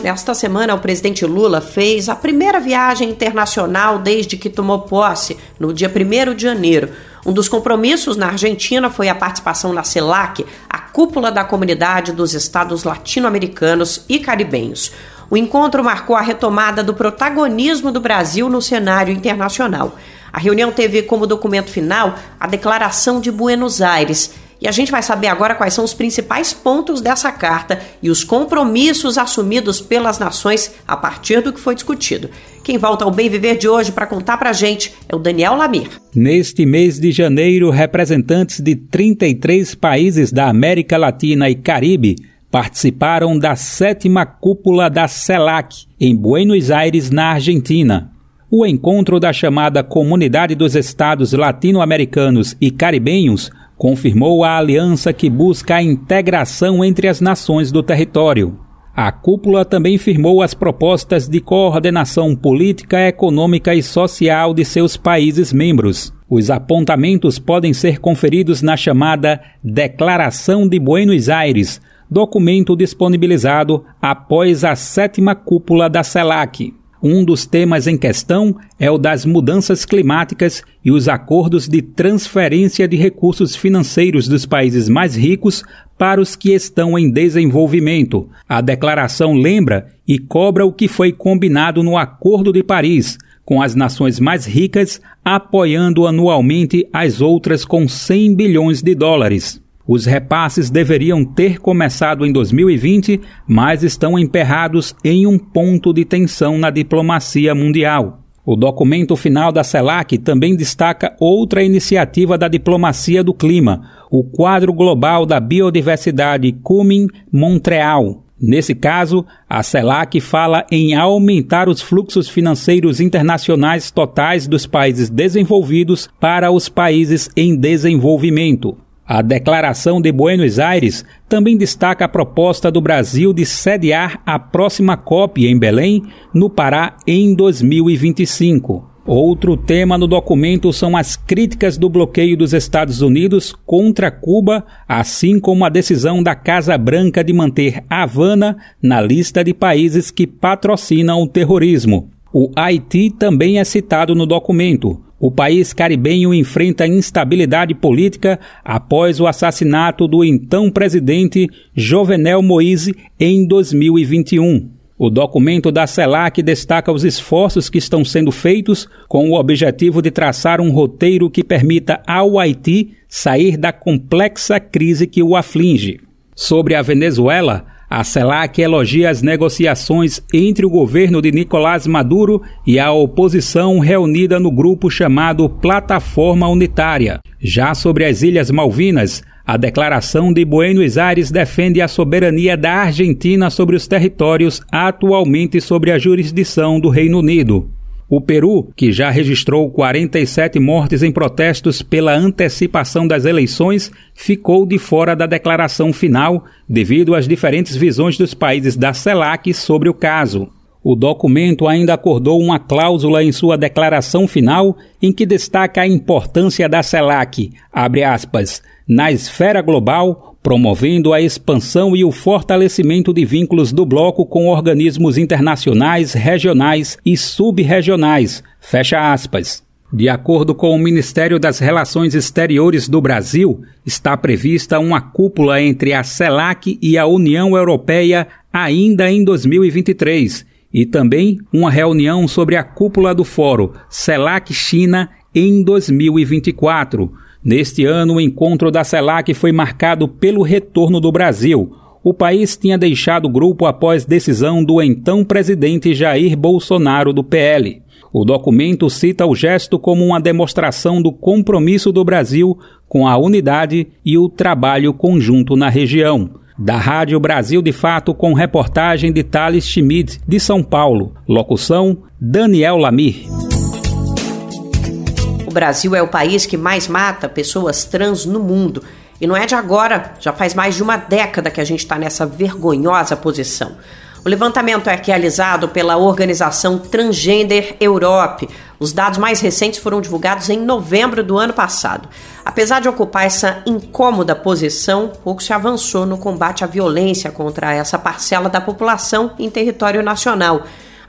Nesta semana, o presidente Lula fez a primeira viagem internacional desde que tomou posse, no dia 1 de janeiro. Um dos compromissos na Argentina foi a participação na CELAC, cúpula da comunidade dos estados latino-americanos e caribenhos. O encontro marcou a retomada do protagonismo do Brasil no cenário internacional. A reunião teve como documento final a Declaração de Buenos Aires, e a gente vai saber agora quais são os principais pontos dessa carta e os compromissos assumidos pelas nações a partir do que foi discutido. Quem volta ao Bem Viver de hoje para contar para a gente é o Daniel Lamir. Neste mês de janeiro, representantes de 33 países da América Latina e Caribe participaram da sétima cúpula da CELAC, em Buenos Aires, na Argentina. O encontro da chamada Comunidade dos Estados Latino-Americanos e Caribenhos confirmou a aliança que busca a integração entre as nações do território. A cúpula também firmou as propostas de coordenação política, econômica e social de seus países membros. Os apontamentos podem ser conferidos na chamada Declaração de Buenos Aires, documento disponibilizado após a sétima cúpula da CELAC. Um dos temas em questão é o das mudanças climáticas e os acordos de transferência de recursos financeiros dos países mais ricos para os que estão em desenvolvimento. A declaração lembra e cobra o que foi combinado no Acordo de Paris, com as nações mais ricas apoiando anualmente as outras com 100 bilhões de dólares. Os repasses deveriam ter começado em 2020, mas estão emperrados em um ponto de tensão na diplomacia mundial. O documento final da CELAC também destaca outra iniciativa da diplomacia do clima, o Quadro Global da Biodiversidade Cumin Montreal. Nesse caso, a CELAC fala em aumentar os fluxos financeiros internacionais totais dos países desenvolvidos para os países em desenvolvimento. A Declaração de Buenos Aires também destaca a proposta do Brasil de sediar a próxima COP em Belém, no Pará, em 2025. Outro tema no documento são as críticas do bloqueio dos Estados Unidos contra Cuba, assim como a decisão da Casa Branca de manter Havana na lista de países que patrocinam o terrorismo. O Haiti também é citado no documento. O país caribenho enfrenta instabilidade política após o assassinato do então presidente Jovenel Moïse em 2021. O documento da CELAC destaca os esforços que estão sendo feitos com o objetivo de traçar um roteiro que permita ao Haiti sair da complexa crise que o aflige. Sobre a Venezuela, a CELAC elogia as negociações entre o governo de Nicolás Maduro e a oposição reunida no grupo chamado Plataforma Unitária. Já sobre as Ilhas Malvinas, a declaração de Buenos Aires defende a soberania da Argentina sobre os territórios atualmente sobre a jurisdição do Reino Unido. O Peru, que já registrou 47 mortes em protestos pela antecipação das eleições, ficou de fora da declaração final devido às diferentes visões dos países da CELAC sobre o caso. O documento ainda acordou uma cláusula em sua declaração final em que destaca a importância da CELAC, abre aspas, na esfera global, promovendo a expansão e o fortalecimento de vínculos do bloco com organismos internacionais, regionais e subrregionais. Fecha aspas. De acordo com o Ministério das Relações Exteriores do Brasil, está prevista uma cúpula entre a CELAC e a União Europeia ainda em 2023 e também uma reunião sobre a cúpula do Fórum CELAC-China em 2024. Neste ano, o encontro da CELAC foi marcado pelo retorno do Brasil. O país tinha deixado o grupo após decisão do então presidente Jair Bolsonaro do PL. O documento cita o gesto como uma demonstração do compromisso do Brasil com a unidade e o trabalho conjunto na região. Da Rádio Brasil de Fato, com reportagem de Thales Schmidt, de São Paulo. Locução: Daniel Lamir. O Brasil é o país que mais mata pessoas trans no mundo. E não é de agora, já faz mais de uma década que a gente está nessa vergonhosa posição. O levantamento é realizado pela organização Transgender Europe. Os dados mais recentes foram divulgados em novembro do ano passado. Apesar de ocupar essa incômoda posição, pouco se avançou no combate à violência contra essa parcela da população em território nacional.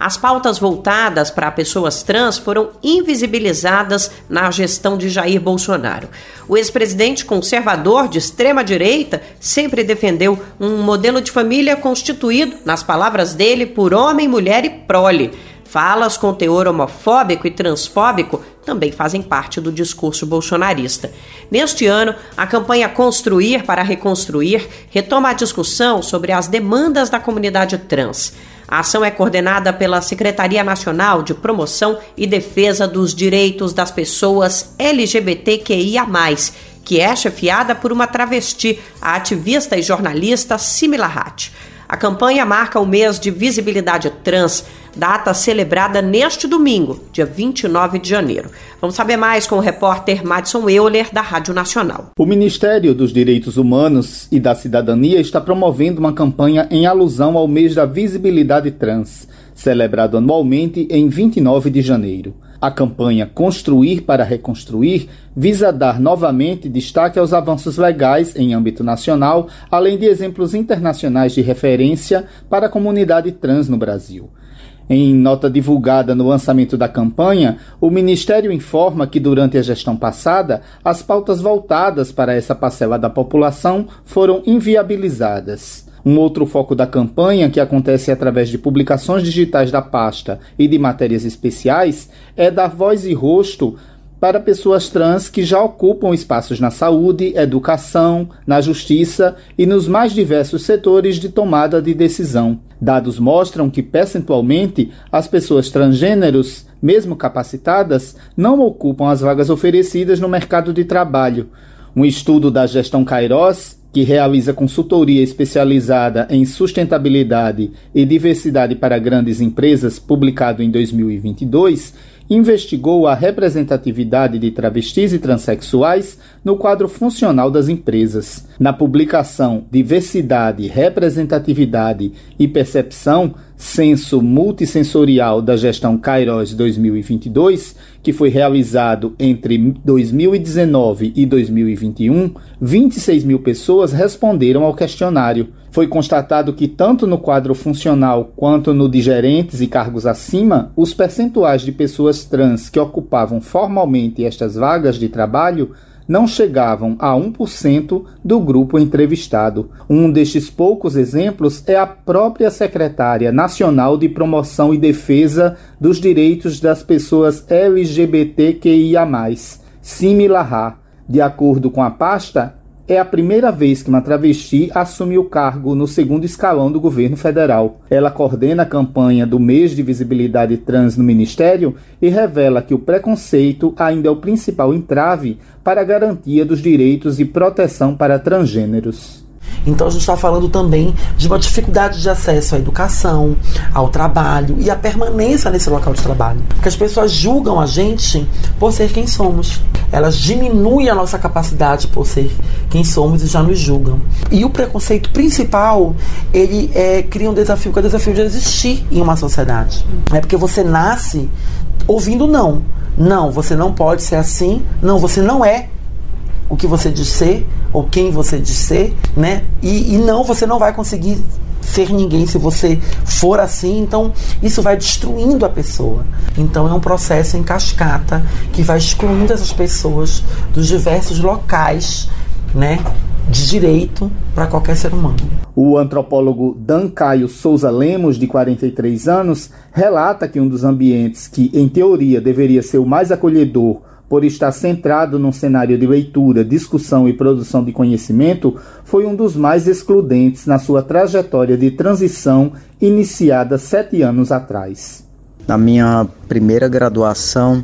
As pautas voltadas para pessoas trans foram invisibilizadas na gestão de Jair Bolsonaro. O ex-presidente conservador de extrema direita sempre defendeu um modelo de família constituído, nas palavras dele, por homem, mulher e prole. Falas com teor homofóbico e transfóbico também fazem parte do discurso bolsonarista. Neste ano, a campanha Construir para Reconstruir retoma a discussão sobre as demandas da comunidade trans. A ação é coordenada pela Secretaria Nacional de Promoção e Defesa dos Direitos das Pessoas LGBTQIA, que é chefiada por uma travesti, a ativista e jornalista Simila Hatt. A campanha marca o mês de visibilidade trans. Data celebrada neste domingo, dia 29 de janeiro. Vamos saber mais com o repórter Madison Euler, da Rádio Nacional. O Ministério dos Direitos Humanos e da Cidadania está promovendo uma campanha em alusão ao mês da visibilidade trans, celebrado anualmente em 29 de janeiro. A campanha Construir para Reconstruir visa dar novamente destaque aos avanços legais em âmbito nacional, além de exemplos internacionais de referência para a comunidade trans no Brasil. Em nota divulgada no lançamento da campanha, o Ministério informa que durante a gestão passada, as pautas voltadas para essa parcela da população foram inviabilizadas. Um outro foco da campanha, que acontece através de publicações digitais da pasta e de matérias especiais, é dar voz e rosto para pessoas trans que já ocupam espaços na saúde, educação, na justiça e nos mais diversos setores de tomada de decisão. Dados mostram que, percentualmente, as pessoas transgêneros, mesmo capacitadas, não ocupam as vagas oferecidas no mercado de trabalho. Um estudo da gestão Kairos que realiza consultoria especializada em sustentabilidade e diversidade para grandes empresas, publicado em 2022, investigou a representatividade de travestis e transexuais no quadro funcional das empresas. Na publicação Diversidade, Representatividade e Percepção, Censo Multissensorial da Gestão Kairos 2022, que foi realizado entre 2019 e 2021, 26 mil pessoas responderam ao questionário. Foi constatado que, tanto no quadro funcional quanto no de gerentes e cargos acima, os percentuais de pessoas trans que ocupavam formalmente estas vagas de trabalho não chegavam a 1% do grupo entrevistado. Um destes poucos exemplos é a própria secretária nacional de promoção e defesa dos direitos das pessoas LGBTQIA+, Simi Lahar. De acordo com a pasta, é a primeira vez que uma travesti assume o cargo no segundo escalão do governo federal. Ela coordena a campanha do mês de visibilidade trans no ministério e revela que o preconceito ainda é o principal entrave para a garantia dos direitos e proteção para transgêneros. Então a gente está falando também de uma dificuldade de acesso à educação, ao trabalho e à permanência nesse local de trabalho. Porque as pessoas julgam a gente por ser quem somos. Elas diminuem a nossa capacidade por ser quem somos e já nos julgam. E o preconceito principal, ele é, cria um desafio, que é o desafio de existir em uma sociedade. É porque você nasce ouvindo não. Não, você não pode ser assim. Não, você não é o que você diz ser ou quem você diz ser, né? E, e não, você não vai conseguir ser ninguém se você for assim, então isso vai destruindo a pessoa. Então é um processo em cascata que vai excluindo essas pessoas dos diversos locais, né, de direito para qualquer ser humano. O antropólogo Dan Caio Souza Lemos, de 43 anos, relata que um dos ambientes que, em teoria, deveria ser o mais acolhedor por estar centrado num cenário de leitura, discussão e produção de conhecimento, foi um dos mais excludentes na sua trajetória de transição iniciada sete anos atrás. Na minha primeira graduação,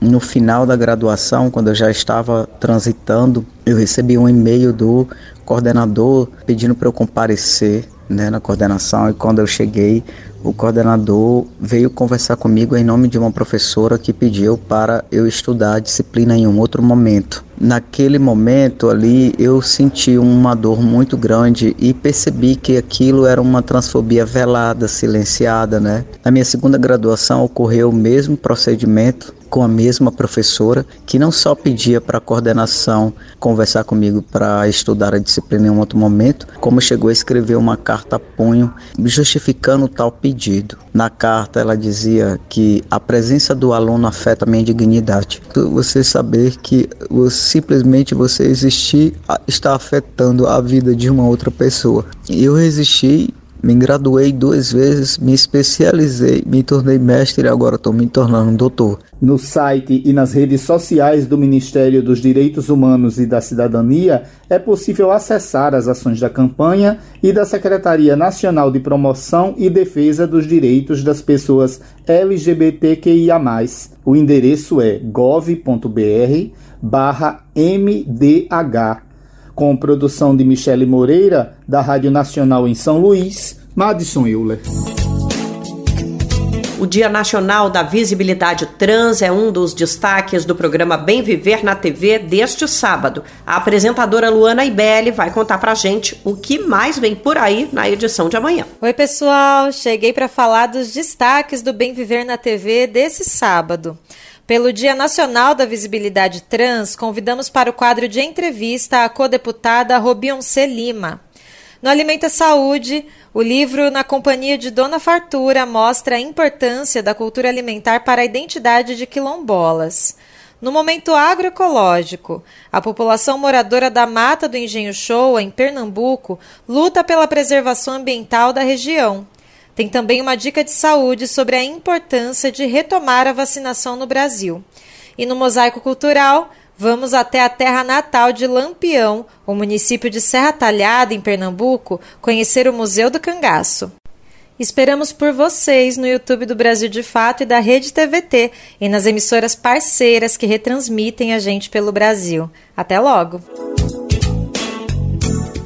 no final da graduação, quando eu já estava transitando, eu recebi um e-mail do coordenador pedindo para eu comparecer né, na coordenação e quando eu cheguei, o coordenador veio conversar comigo em nome de uma professora que pediu para eu estudar a disciplina em um outro momento. Naquele momento ali, eu senti uma dor muito grande e percebi que aquilo era uma transfobia velada, silenciada, né? Na minha segunda graduação ocorreu o mesmo procedimento com a mesma professora, que não só pedia para a coordenação conversar comigo para estudar a disciplina em um outro momento, como chegou a escrever uma carta a punho justificando tal pedido. Na carta ela dizia que a presença do aluno afeta a minha dignidade. Você saber que simplesmente você existir está afetando a vida de uma outra pessoa. Eu resisti me graduei duas vezes, me especializei, me tornei mestre e agora estou me tornando doutor. No site e nas redes sociais do Ministério dos Direitos Humanos e da Cidadania é possível acessar as ações da campanha e da Secretaria Nacional de Promoção e Defesa dos Direitos das Pessoas LGBTQIA. O endereço é gov.br barra MDH com produção de Michele Moreira, da Rádio Nacional em São Luís, Madison Euler. O Dia Nacional da Visibilidade Trans é um dos destaques do programa Bem Viver na TV deste sábado. A apresentadora Luana Ibelli vai contar pra gente o que mais vem por aí na edição de amanhã. Oi, pessoal! Cheguei para falar dos destaques do Bem Viver na TV desse sábado. Pelo Dia Nacional da Visibilidade Trans, convidamos para o quadro de entrevista a codeputada Robionce Lima. No Alimenta Saúde, o livro Na Companhia de Dona Fartura mostra a importância da cultura alimentar para a identidade de quilombolas. No momento agroecológico, a população moradora da Mata do Engenho Show, em Pernambuco, luta pela preservação ambiental da região. Tem também uma dica de saúde sobre a importância de retomar a vacinação no Brasil. E no Mosaico Cultural, Vamos até a terra natal de Lampião, o município de Serra Talhada, em Pernambuco, conhecer o Museu do Cangaço. Esperamos por vocês no YouTube do Brasil de Fato e da Rede TVT e nas emissoras parceiras que retransmitem a gente pelo Brasil. Até logo!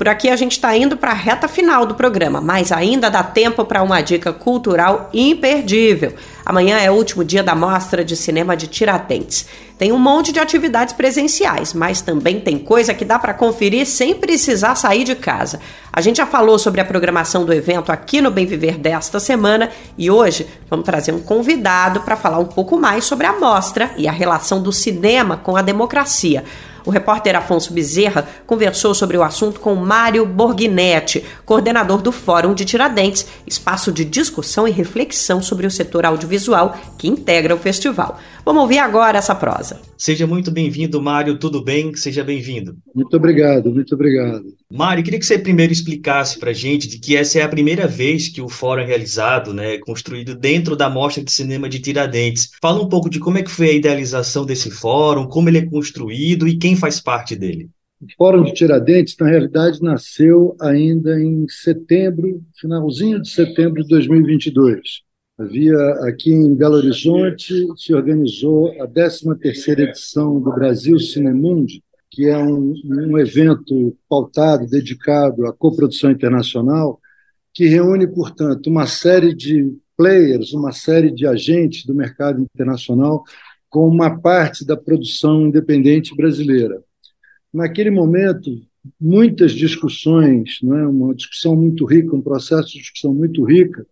Por aqui a gente está indo para a reta final do programa, mas ainda dá tempo para uma dica cultural imperdível. Amanhã é o último dia da Mostra de Cinema de Tiradentes. Tem um monte de atividades presenciais, mas também tem coisa que dá para conferir sem precisar sair de casa. A gente já falou sobre a programação do evento aqui no Bem Viver desta semana e hoje vamos trazer um convidado para falar um pouco mais sobre a mostra e a relação do cinema com a democracia. O repórter Afonso Bezerra conversou sobre o assunto com Mário Borghinetti, coordenador do Fórum de Tiradentes, espaço de discussão e reflexão sobre o setor audiovisual que integra o festival. Vamos ouvir agora essa prosa. Seja muito bem-vindo, Mário. Tudo bem? Seja bem-vindo. Muito obrigado, muito obrigado. Mário, queria que você primeiro explicasse para a gente de que essa é a primeira vez que o fórum é realizado, né, construído dentro da Mostra de Cinema de Tiradentes. Fala um pouco de como é que foi a idealização desse fórum, como ele é construído e quem faz parte dele. O Fórum de Tiradentes, na realidade, nasceu ainda em setembro, finalzinho de setembro de 2022. Havia aqui em Belo Horizonte se organizou a 13ª edição do Brasil Cinemundi, que é um, um evento pautado, dedicado à coprodução internacional, que reúne, portanto, uma série de players, uma série de agentes do mercado internacional com uma parte da produção independente brasileira. Naquele momento, muitas discussões, não é? uma discussão muito rica, um processo de discussão muito rica,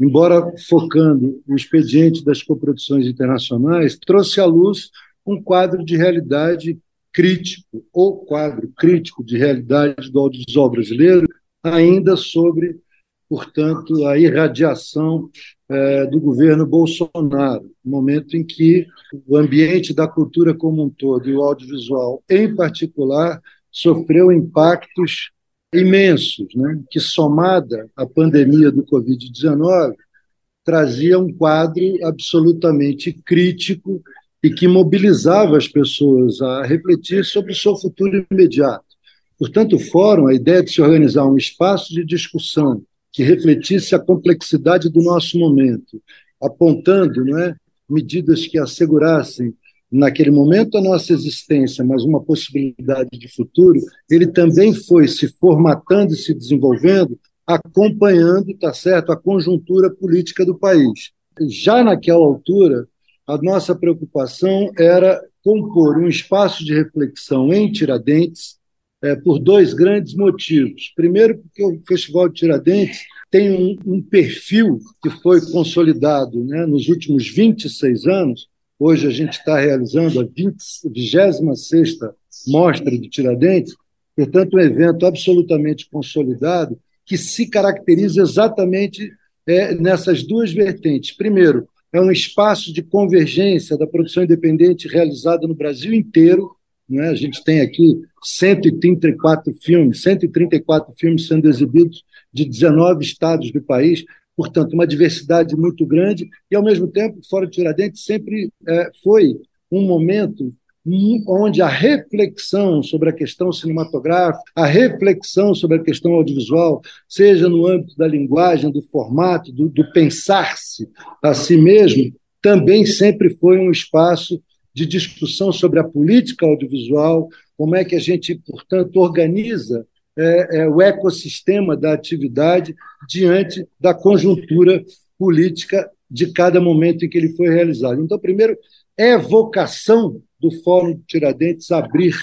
embora focando o expediente das coproduções internacionais, trouxe à luz um quadro de realidade crítico, ou quadro crítico de realidade do audiovisual brasileiro, ainda sobre, portanto, a irradiação do governo Bolsonaro, momento em que o ambiente da cultura como um todo e o audiovisual, em particular, sofreu impactos imensos, né, que, somada à pandemia do Covid-19, trazia um quadro absolutamente crítico e que mobilizava as pessoas a refletir sobre o seu futuro imediato. Portanto, o fórum, a ideia de se organizar um espaço de discussão que refletisse a complexidade do nosso momento, apontando não é, medidas que assegurassem naquele momento a nossa existência, mas uma possibilidade de futuro, ele também foi se formatando e se desenvolvendo, acompanhando, tá certo, a conjuntura política do país. Já naquela altura, a nossa preocupação era compor um espaço de reflexão em Tiradentes é, por dois grandes motivos. Primeiro, porque o Festival de Tiradentes tem um, um perfil que foi consolidado né, nos últimos 26 anos Hoje a gente está realizando a 26 Mostra de Tiradentes, portanto, um evento absolutamente consolidado que se caracteriza exatamente é, nessas duas vertentes. Primeiro, é um espaço de convergência da produção independente realizada no Brasil inteiro. Né? A gente tem aqui 134 filmes, 134 filmes sendo exibidos de 19 estados do país portanto, uma diversidade muito grande, e, ao mesmo tempo, Fora de Tiradentes sempre é, foi um momento onde a reflexão sobre a questão cinematográfica, a reflexão sobre a questão audiovisual, seja no âmbito da linguagem, do formato, do, do pensar-se a si mesmo, também sempre foi um espaço de discussão sobre a política audiovisual, como é que a gente, portanto, organiza é, é, o ecossistema da atividade diante da conjuntura política de cada momento em que ele foi realizado. Então, primeiro, é vocação do Fórum de Tiradentes abrir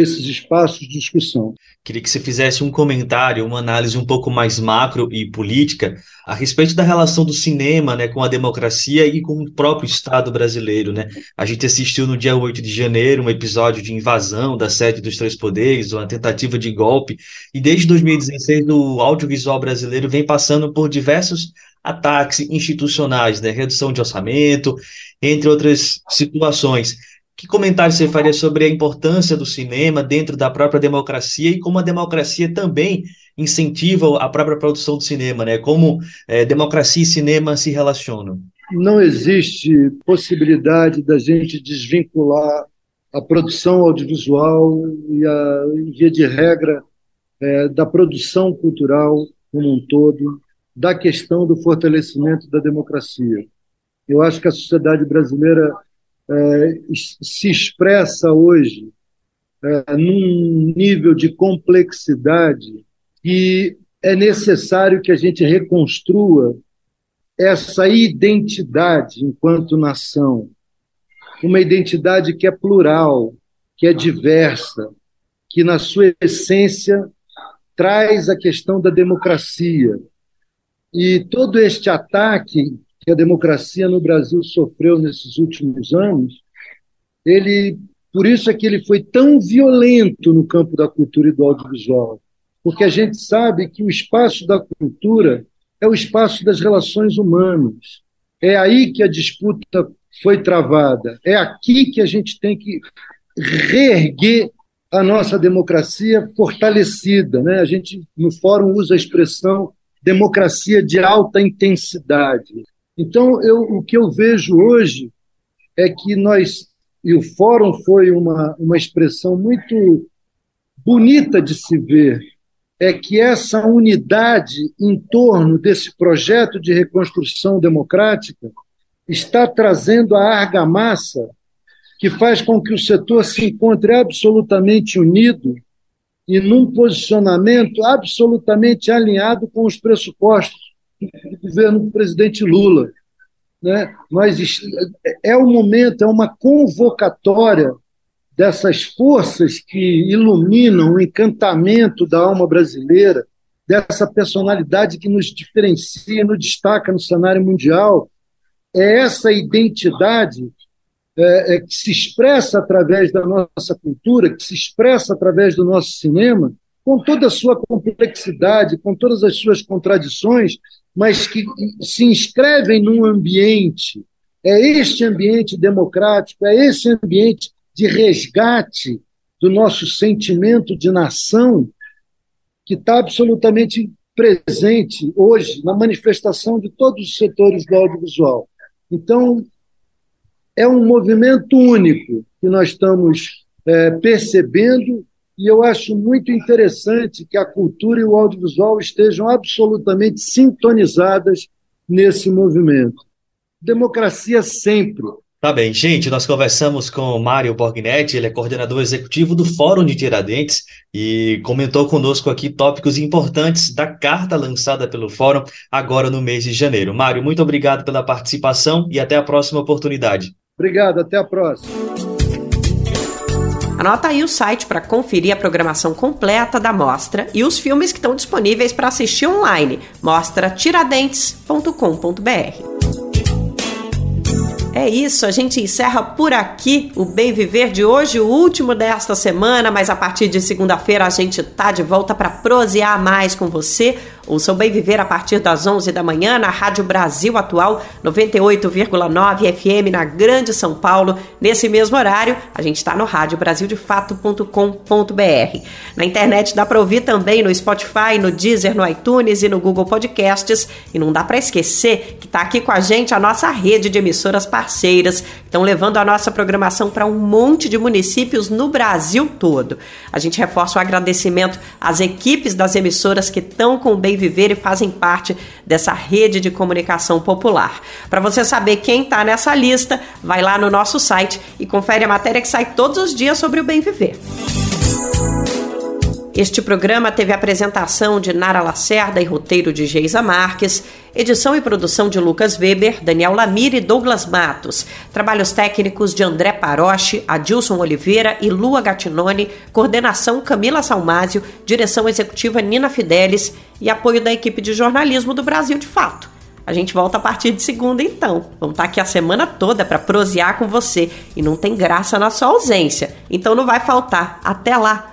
esses espaços de discussão. Queria que você fizesse um comentário, uma análise um pouco mais macro e política a respeito da relação do cinema né, com a democracia e com o próprio Estado brasileiro. Né? A gente assistiu no dia 8 de janeiro um episódio de invasão da sede dos três poderes, uma tentativa de golpe, e desde 2016 o audiovisual brasileiro vem passando por diversos ataques institucionais, né? redução de orçamento, entre outras situações. Que comentário você faria sobre a importância do cinema dentro da própria democracia e como a democracia também incentiva a própria produção do cinema, né? Como é, democracia e cinema se relacionam? Não existe possibilidade da gente desvincular a produção audiovisual e, a, via de regra, é, da produção cultural como um todo, da questão do fortalecimento da democracia. Eu acho que a sociedade brasileira se expressa hoje é, num nível de complexidade que é necessário que a gente reconstrua essa identidade enquanto nação, uma identidade que é plural, que é diversa, que na sua essência traz a questão da democracia. E todo este ataque que a democracia no Brasil sofreu nesses últimos anos, ele, por isso é que ele foi tão violento no campo da cultura e do audiovisual, porque a gente sabe que o espaço da cultura é o espaço das relações humanas. É aí que a disputa foi travada. É aqui que a gente tem que reerguer a nossa democracia fortalecida. Né? A gente, no fórum, usa a expressão democracia de alta intensidade. Então, eu, o que eu vejo hoje é que nós, e o fórum foi uma, uma expressão muito bonita de se ver, é que essa unidade em torno desse projeto de reconstrução democrática está trazendo a argamassa que faz com que o setor se encontre absolutamente unido e num posicionamento absolutamente alinhado com os pressupostos do governo do presidente Lula. Né? Nós, é o momento, é uma convocatória dessas forças que iluminam o encantamento da alma brasileira, dessa personalidade que nos diferencia, nos destaca no cenário mundial. É essa identidade é, é, que se expressa através da nossa cultura, que se expressa através do nosso cinema, com toda a sua complexidade, com todas as suas contradições, mas que se inscrevem num ambiente. É este ambiente democrático, é esse ambiente de resgate do nosso sentimento de nação que está absolutamente presente hoje na manifestação de todos os setores do audiovisual. Então, é um movimento único que nós estamos é, percebendo e eu acho muito interessante que a cultura e o audiovisual estejam absolutamente sintonizadas nesse movimento. Democracia sempre. Tá bem, gente, nós conversamos com Mário Borgnetti, ele é coordenador executivo do Fórum de Tiradentes e comentou conosco aqui tópicos importantes da carta lançada pelo Fórum agora no mês de janeiro. Mário, muito obrigado pela participação e até a próxima oportunidade. Obrigado, até a próxima. Anota aí o site para conferir a programação completa da mostra e os filmes que estão disponíveis para assistir online. Mostra tiradentes.com.br. É isso, a gente encerra por aqui o Bem Viver de hoje, o último desta semana, mas a partir de segunda-feira a gente tá de volta para prosear mais com você o Seu Bem Viver a partir das 11 da manhã na Rádio Brasil Atual 98,9 FM na Grande São Paulo. Nesse mesmo horário, a gente está no radiobrasildefato.com.br. Na internet dá para ouvir também no Spotify, no Deezer, no iTunes e no Google Podcasts. E não dá para esquecer que está aqui com a gente a nossa rede de emissoras parceiras, estão levando a nossa programação para um monte de municípios no Brasil todo. A gente reforça o agradecimento às equipes das emissoras que estão com o Bem viver e fazem parte dessa rede de comunicação popular. Para você saber quem está nessa lista, vai lá no nosso site e confere a matéria que sai todos os dias sobre o bem viver. Este programa teve apresentação de Nara Lacerda e roteiro de Geisa Marques, Edição e produção de Lucas Weber, Daniel Lamir e Douglas Matos. Trabalhos técnicos de André Paroche, Adilson Oliveira e Lua Gatinone. Coordenação Camila Salmásio. Direção executiva Nina Fidelis. E apoio da equipe de jornalismo do Brasil de Fato. A gente volta a partir de segunda, então. Vamos estar aqui a semana toda para prosear com você. E não tem graça na sua ausência. Então não vai faltar. Até lá!